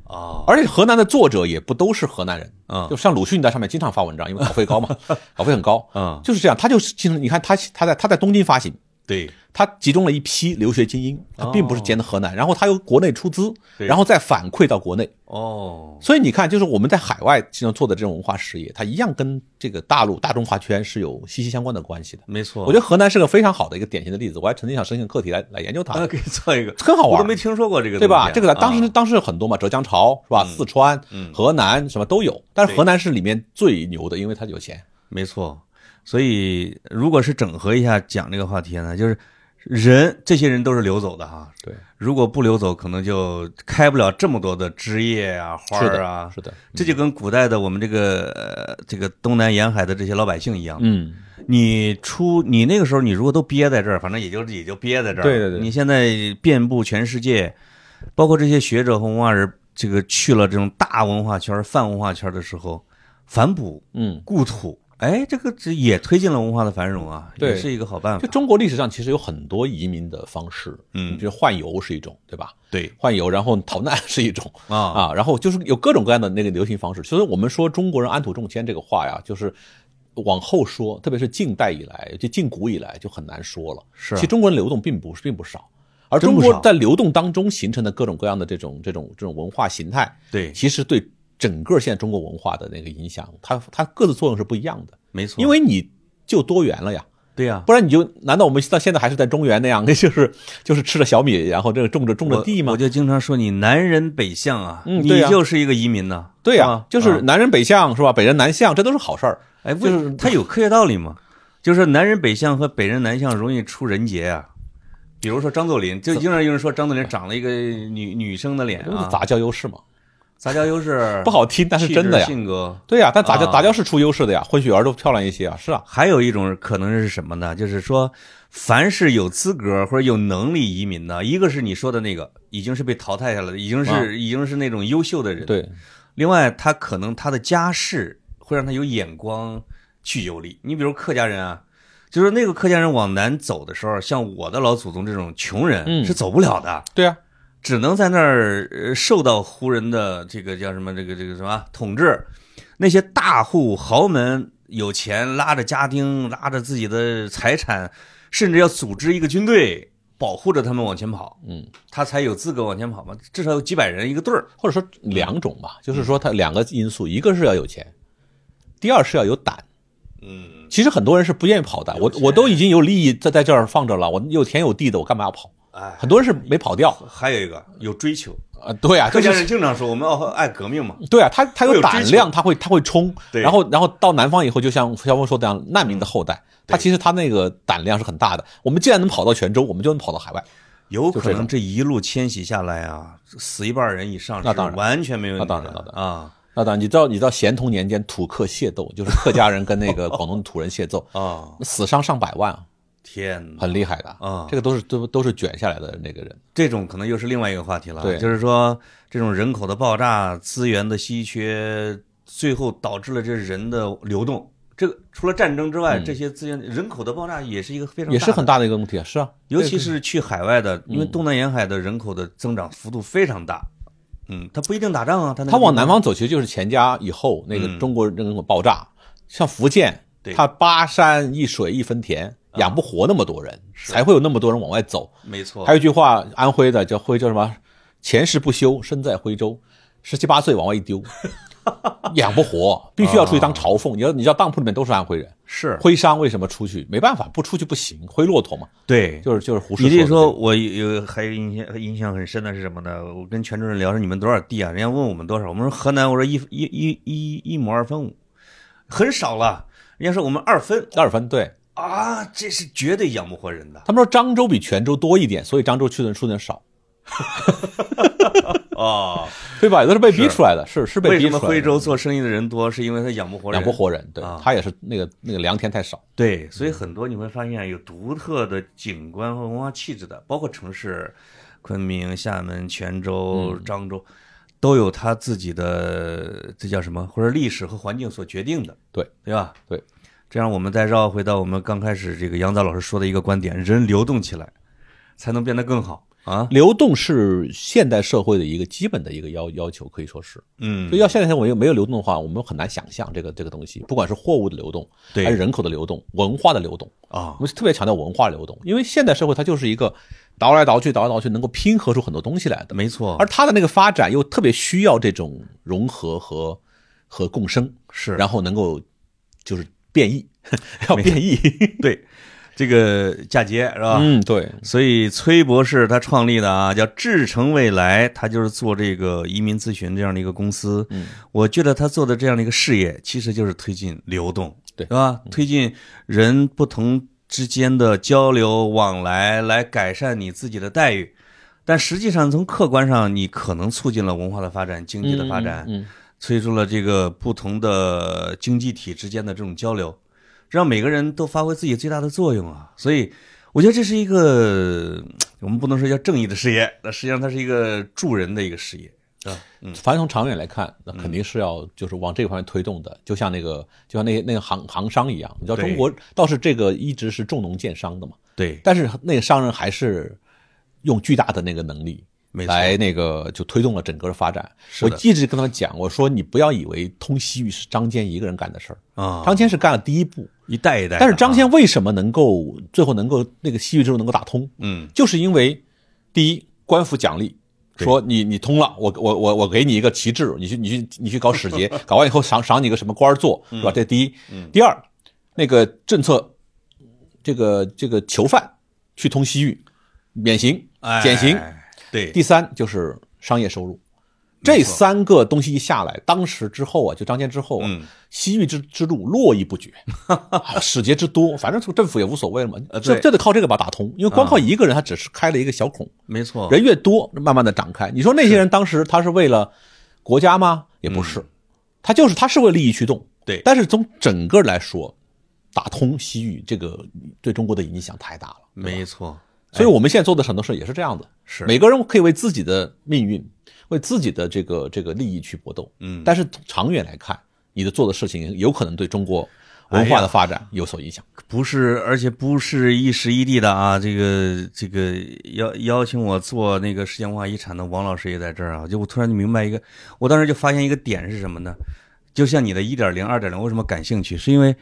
啊而且河南的作者也不都是河南人，嗯就像鲁迅在上面经常发文章，因为稿费高嘛，稿费很高，嗯！就是这样。他就是经常，你看他他在他在东京发行，对，他集中了一批留学精英，他并不是兼的河南，然后他由国内出资，然后再反馈到国内。哦，所以你看，就是我们在海外经常做的这种文化事业，它一样跟这个大陆大中华圈是有息息相关的关系的。没错。我觉得河南是个非常好的一个典型的例子，我还曾经想申请课题来来研究它啊，，可以做一个，很好玩我都没听说过这个，对吧？这个当时啊当时很多嘛，浙江潮是吧？四川、嗯河南什么都有，但是河南是里面最牛的，因为它有钱。没错。所以，如果是整合一下讲这个话题呢，就是人这些人都是流走的哈。对，如果不流走，可能就开不了这么多的枝叶啊、花儿啊。是的，这就跟古代的我们这个呃这个东南沿海的这些老百姓一样，嗯，你出你那个时候，你如果都憋在这儿，反正也就也就憋在这儿。对对对。你现在遍布全世界，包括这些学者和文化人，这个去了这种大文化圈、泛文化圈的时候，反哺嗯，故土，哎，这个这也推进了文化的繁荣啊，对也是一个好办法就。中国历史上其实有很多移民的方式，嗯比如宦游是一种，对吧？对换游，然后逃难是一种啊，啊，然后就是有各种各样的那个流行方式。所以我们说中国人安土重迁这个话呀，就是往后说，特别是近代以来，就近古以来就很难说了。是啊其实中国人流动并不是并不少，而中国在流动当中形成的各种各样的这种这种这种文化形态，对，其实对整个现在中国文化的那个影响，它它各自作用是不一样的，没错，因为你就多元了呀。对呀，不然你就难道我们到现在还是在中原那样，那 就是就是吃着小米，然后这个种着种着地吗我我？就经常说你南人北向啊，你就是一个移民呐。对呀、啊就是啊南人北向是吧？北人南向，这都是好事儿。哎，就就是它有科学道理吗？就是南人北向和北人南向容易出人杰啊。比如说张作霖，就经常有人说张作霖长了一个女女生的脸啊是，杂交优势嘛？杂交优势 不好听，但是真的呀。性格。对呀，但杂交啊杂交是出优势的呀，混血儿都漂亮一些啊。是啊，还有一种可能是什么呢？就是说，凡是有资格或者有能力移民的，一个是你说的那个已经是被淘汰下来的，已经是、啊已经是那种优秀的人。。对，另外，他可能他的家世会让他有眼光去游历。你比如客家人啊，就是那个客家人往南走的时候，像我的老祖宗这种穷人、嗯是走不了的，对呀，只能在那儿呃受到胡人的这个叫什么这个这个什么统治。那些大户豪门有钱，拉着家丁，拉着自己的财产，甚至要组织一个军队保护着他们往前跑，嗯，他才有资格往前跑嘛。至少有几百人一个队儿。或者说两种吧，就是说他两个因素，一个是要有钱，第二是要有胆。嗯，其实很多人是不愿意跑的，我我都已经有利益在在这儿放着了，我有田有地的，我干嘛要跑？哎，很多人是没跑掉。还有一个有追求，啊，对啊，就是客家人经常说我们要爱革命嘛，对啊，他他有胆量，他会他会冲，对。然后然后到南方以后，就像肖峰说的那样，难民的后代，他其实他那个胆量是很大的。我们既然能跑到泉州，我们就能跑到海外。有可能。这一路迁徙下来啊，死一半人以上是那当然。完全没问题的。那当然那当啊。那当然，你知道你知道咸同年间土客械斗，就是客家人跟那个广东土人械斗，啊！死伤上百万啊，天，很厉害的。啊这个都是都都是卷下来的那个人。这种可能又是另外一个话题了。对。就是说这种人口的爆炸、资源的稀缺，最后导致了这人的流动。这个除了战争之外，这些资源人口的爆炸也是一个非常嗯也是很大的，一个问题啊，是啊，尤其是去海外的，因为嗯东南沿海的人口的增长幅度非常大。嗯，他不一定打仗啊，他他往南方走，其实就是钱家以后那个中国人口爆炸，像福建嗯对，啊它八山一水一分田，养不活那么多人，才会有那么多人往外走。没错，还有一句话，安徽的叫徽叫什么？前世不修，身在徽州，十七八岁往外一丢，养不活，必须要出去当朝奉。你要你知道当铺里面都是安徽人，是徽商为什么出去？没办法，不出去不行，徽骆驼嘛，对，就是就是胡适你这的说，我有还有印象印象很深的是什么呢？我跟泉州人聊说你们多少地啊？人家问我们多少，我们说河南，我说一一一一一亩二分五，很少了。人家说我们二分二分对。啊，这是绝对养不活人的他们说漳州比泉州多一点，所以漳州去的人数的人少，哦。对吧？也都是被逼出来的，是是被逼出来的。为什么徽州做生意的人多？是因为他养不活人，养不活人，对啊，他也是那个那个良田太少。对，所以很多你会发现有独特的景观和文化气质的，包括城市，昆明、厦门、泉州、漳州，都有他自己的这叫什么，或者历史和环境所决定的，对对吧？对，这样我们再绕回到我们刚开始这个杨导老师说的一个观点：人流动起来，才能变得更好啊。流动是现代社会的一个基本的一个要要求，可以说是。嗯所以要现代社会没有流动的话，我们很难想象这个这个东西，不管是货物的流动，对还是人口的流动、文化的流动，啊我，们特别强调文化流动，因为现代社会它就是一个倒来倒去、倒来倒去，能够拼合出很多东西来的。没错，而它的那个发展又特别需要这种融合和和共生，是然后能够就是变异，要变异。对这个嫁接是吧？嗯，对，所以崔博士他创立的啊，叫智诚未来，他就是做这个移民咨询这样的一个公司。嗯，我觉得他做的这样的一个事业，其实就是推进流动，对是吧？推进人不同之间的交流往来，来改善你自己的待遇。但实际上，从客观上，你可能促进了文化的发展、经济的发展，嗯，催出了这个不同的经济体之间的这种交流，让每个人都发挥自己最大的作用啊！所以，我觉得这是一个我们不能说叫正义的事业，那实际上它是一个助人的一个事业？嗯，反正从长远来看，那肯定是要就是往这个方面推动的，就像那个就像那那个行行商一样，你知道中国倒是这个一直是重农建商的嘛，对，但是那个商人还是用巨大的那个能力。来那个就推动了整个的发展。是我一直跟他讲，我说你不要以为通西域是张骞一个人干的事儿，啊，张骞是干了第一步，一代一代但是张骞为什么能够最后能够那个西域之路能够打通？嗯，就是因为第一官府奖励，说你你通了，我我我我给你一个旗帜，你去你去你去搞使节，搞完以后赏赏你个什么官儿做，是吧？这第一。第二，那个政策，这个这个囚犯去通西域，免刑哎减刑。对，第三就是商业收入。这三个东西一下来，当时之后啊，就张骞之后啊，嗯。西域之之路络绎不绝，啊使节之多，反正这个政府也无所谓了嘛，呃这这得靠这个把打通，因为光靠一个人，他只是开了一个小孔，没错，人越多，慢慢的展开。你说那些人当时他是为了国家吗？也不是，他就是他是为利益驱动，嗯对。但是从整个来说，打通西域这个对中国的影响太大了，没错，所以我们现在做的很多事也是这样的，是每个人可以为自己的命运、为自己的这个这个利益去搏斗，嗯但是长远来看，你的做的事情有可能对中国文化的发展有所影响。不是，而且不是一时一地的啊！这个这个邀邀请我做那个世界文化遗产的王老师也在这儿啊！就我突然就明白一个，我当时就发现一个点是什么呢？就像你的一点零、二点零，为什么感兴趣？是因为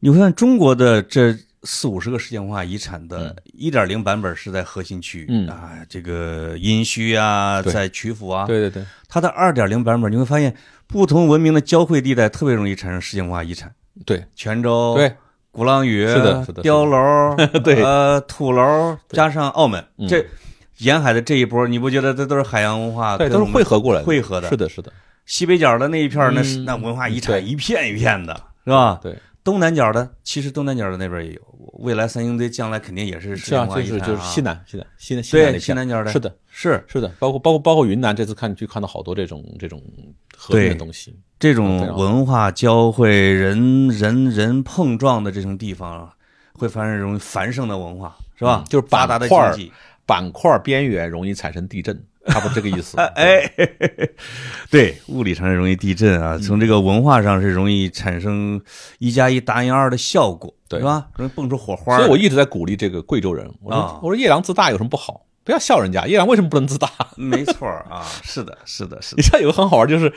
你会看中国的这四五十个世界文化遗产的一点零版本是在核心区域，嗯啊，这个殷墟啊，在曲阜啊，对对对，它的二点零版本你会发现，不同文明的交汇地带特别容易产生世界文化遗产。对泉州，对，鼓浪屿，是的是的碉楼，对呃，土楼，加上澳门，嗯这沿海的这一波，你不觉得这都是海洋文化？对，都是汇合过来的，汇合的。是的，是的。西北角的那一片，那是嗯那文化遗产一片一片的，是吧？对，东南角的，其实东南角的那边也有，未来三星堆将来肯定也是世是啊，界文化就是就是西南，西南，西南，西南对西南角的，是的，是是的，包括包括包括云南，这次看去看到好多这种这种合并的东西。这种文化交汇、人人人碰撞的这种地方啊，会发生容易繁盛的文化，是吧？嗯就是发达的经济。板块边缘容易产生地震，差不多这个意思。哎，嘿嘿嘿对，物理上是容易地震嗯啊，从这个文化上是容易产生一加一大于二的效果，对是吧？容易蹦出火花。所以我一直在鼓励这个贵州人，我说、啊我说夜郎自大有什么不好？不要笑人家，夜郎为什么不能自大？没错啊，是的，是的，是的你的，知道有个很好玩，就是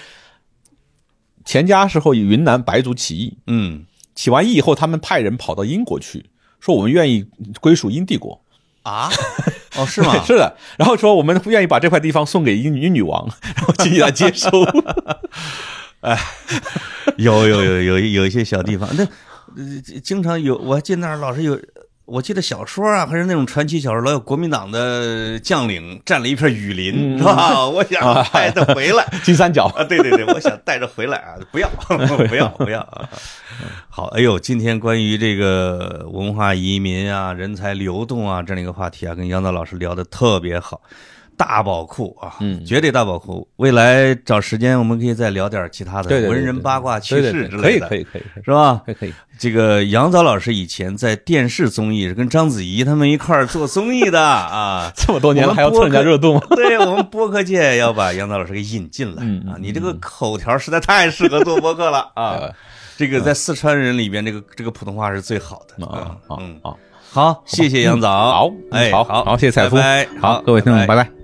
钱家时候云南白族起义，嗯起完义以后，他们派人跑到英国去，说我们愿意归属英帝国。啊，哦，是吗？是的，然后说我们愿意把这块地方送给英英女王，然后请你来接收。哎有有有有有一些小地方，那呃经常有，我还记得那儿老是有，我记得小说啊，还是那种传奇小说，老有国民党的将领占了一片雨林，是吧？我想带着回来。金三角，啊，对对对，我想带着回来啊，不要 不要不要啊！好，哎呦，今天关于这个文化移民啊、人才流动啊这样一个话题啊，跟杨导老师聊的特别好，大宝库啊，嗯绝对大宝库。未来找时间我们可以再聊点其他的文人八卦趣事之类的，可以可以可以是吧？可以可以。这个杨早老师以前在电视综艺是跟章子怡他们一块儿做综艺的 啊，这么多年了还要蹭人家热度吗？对我们播客界要把杨早老师给引进来嗯啊！你这个口条实在太适合做播客了啊 呃！这个在四川人里边，这个这个普通话是最好的啊啊嗯，啊！好，谢谢杨导，好哎，好好，谢谢彩夫拜拜好，各位听众，拜拜。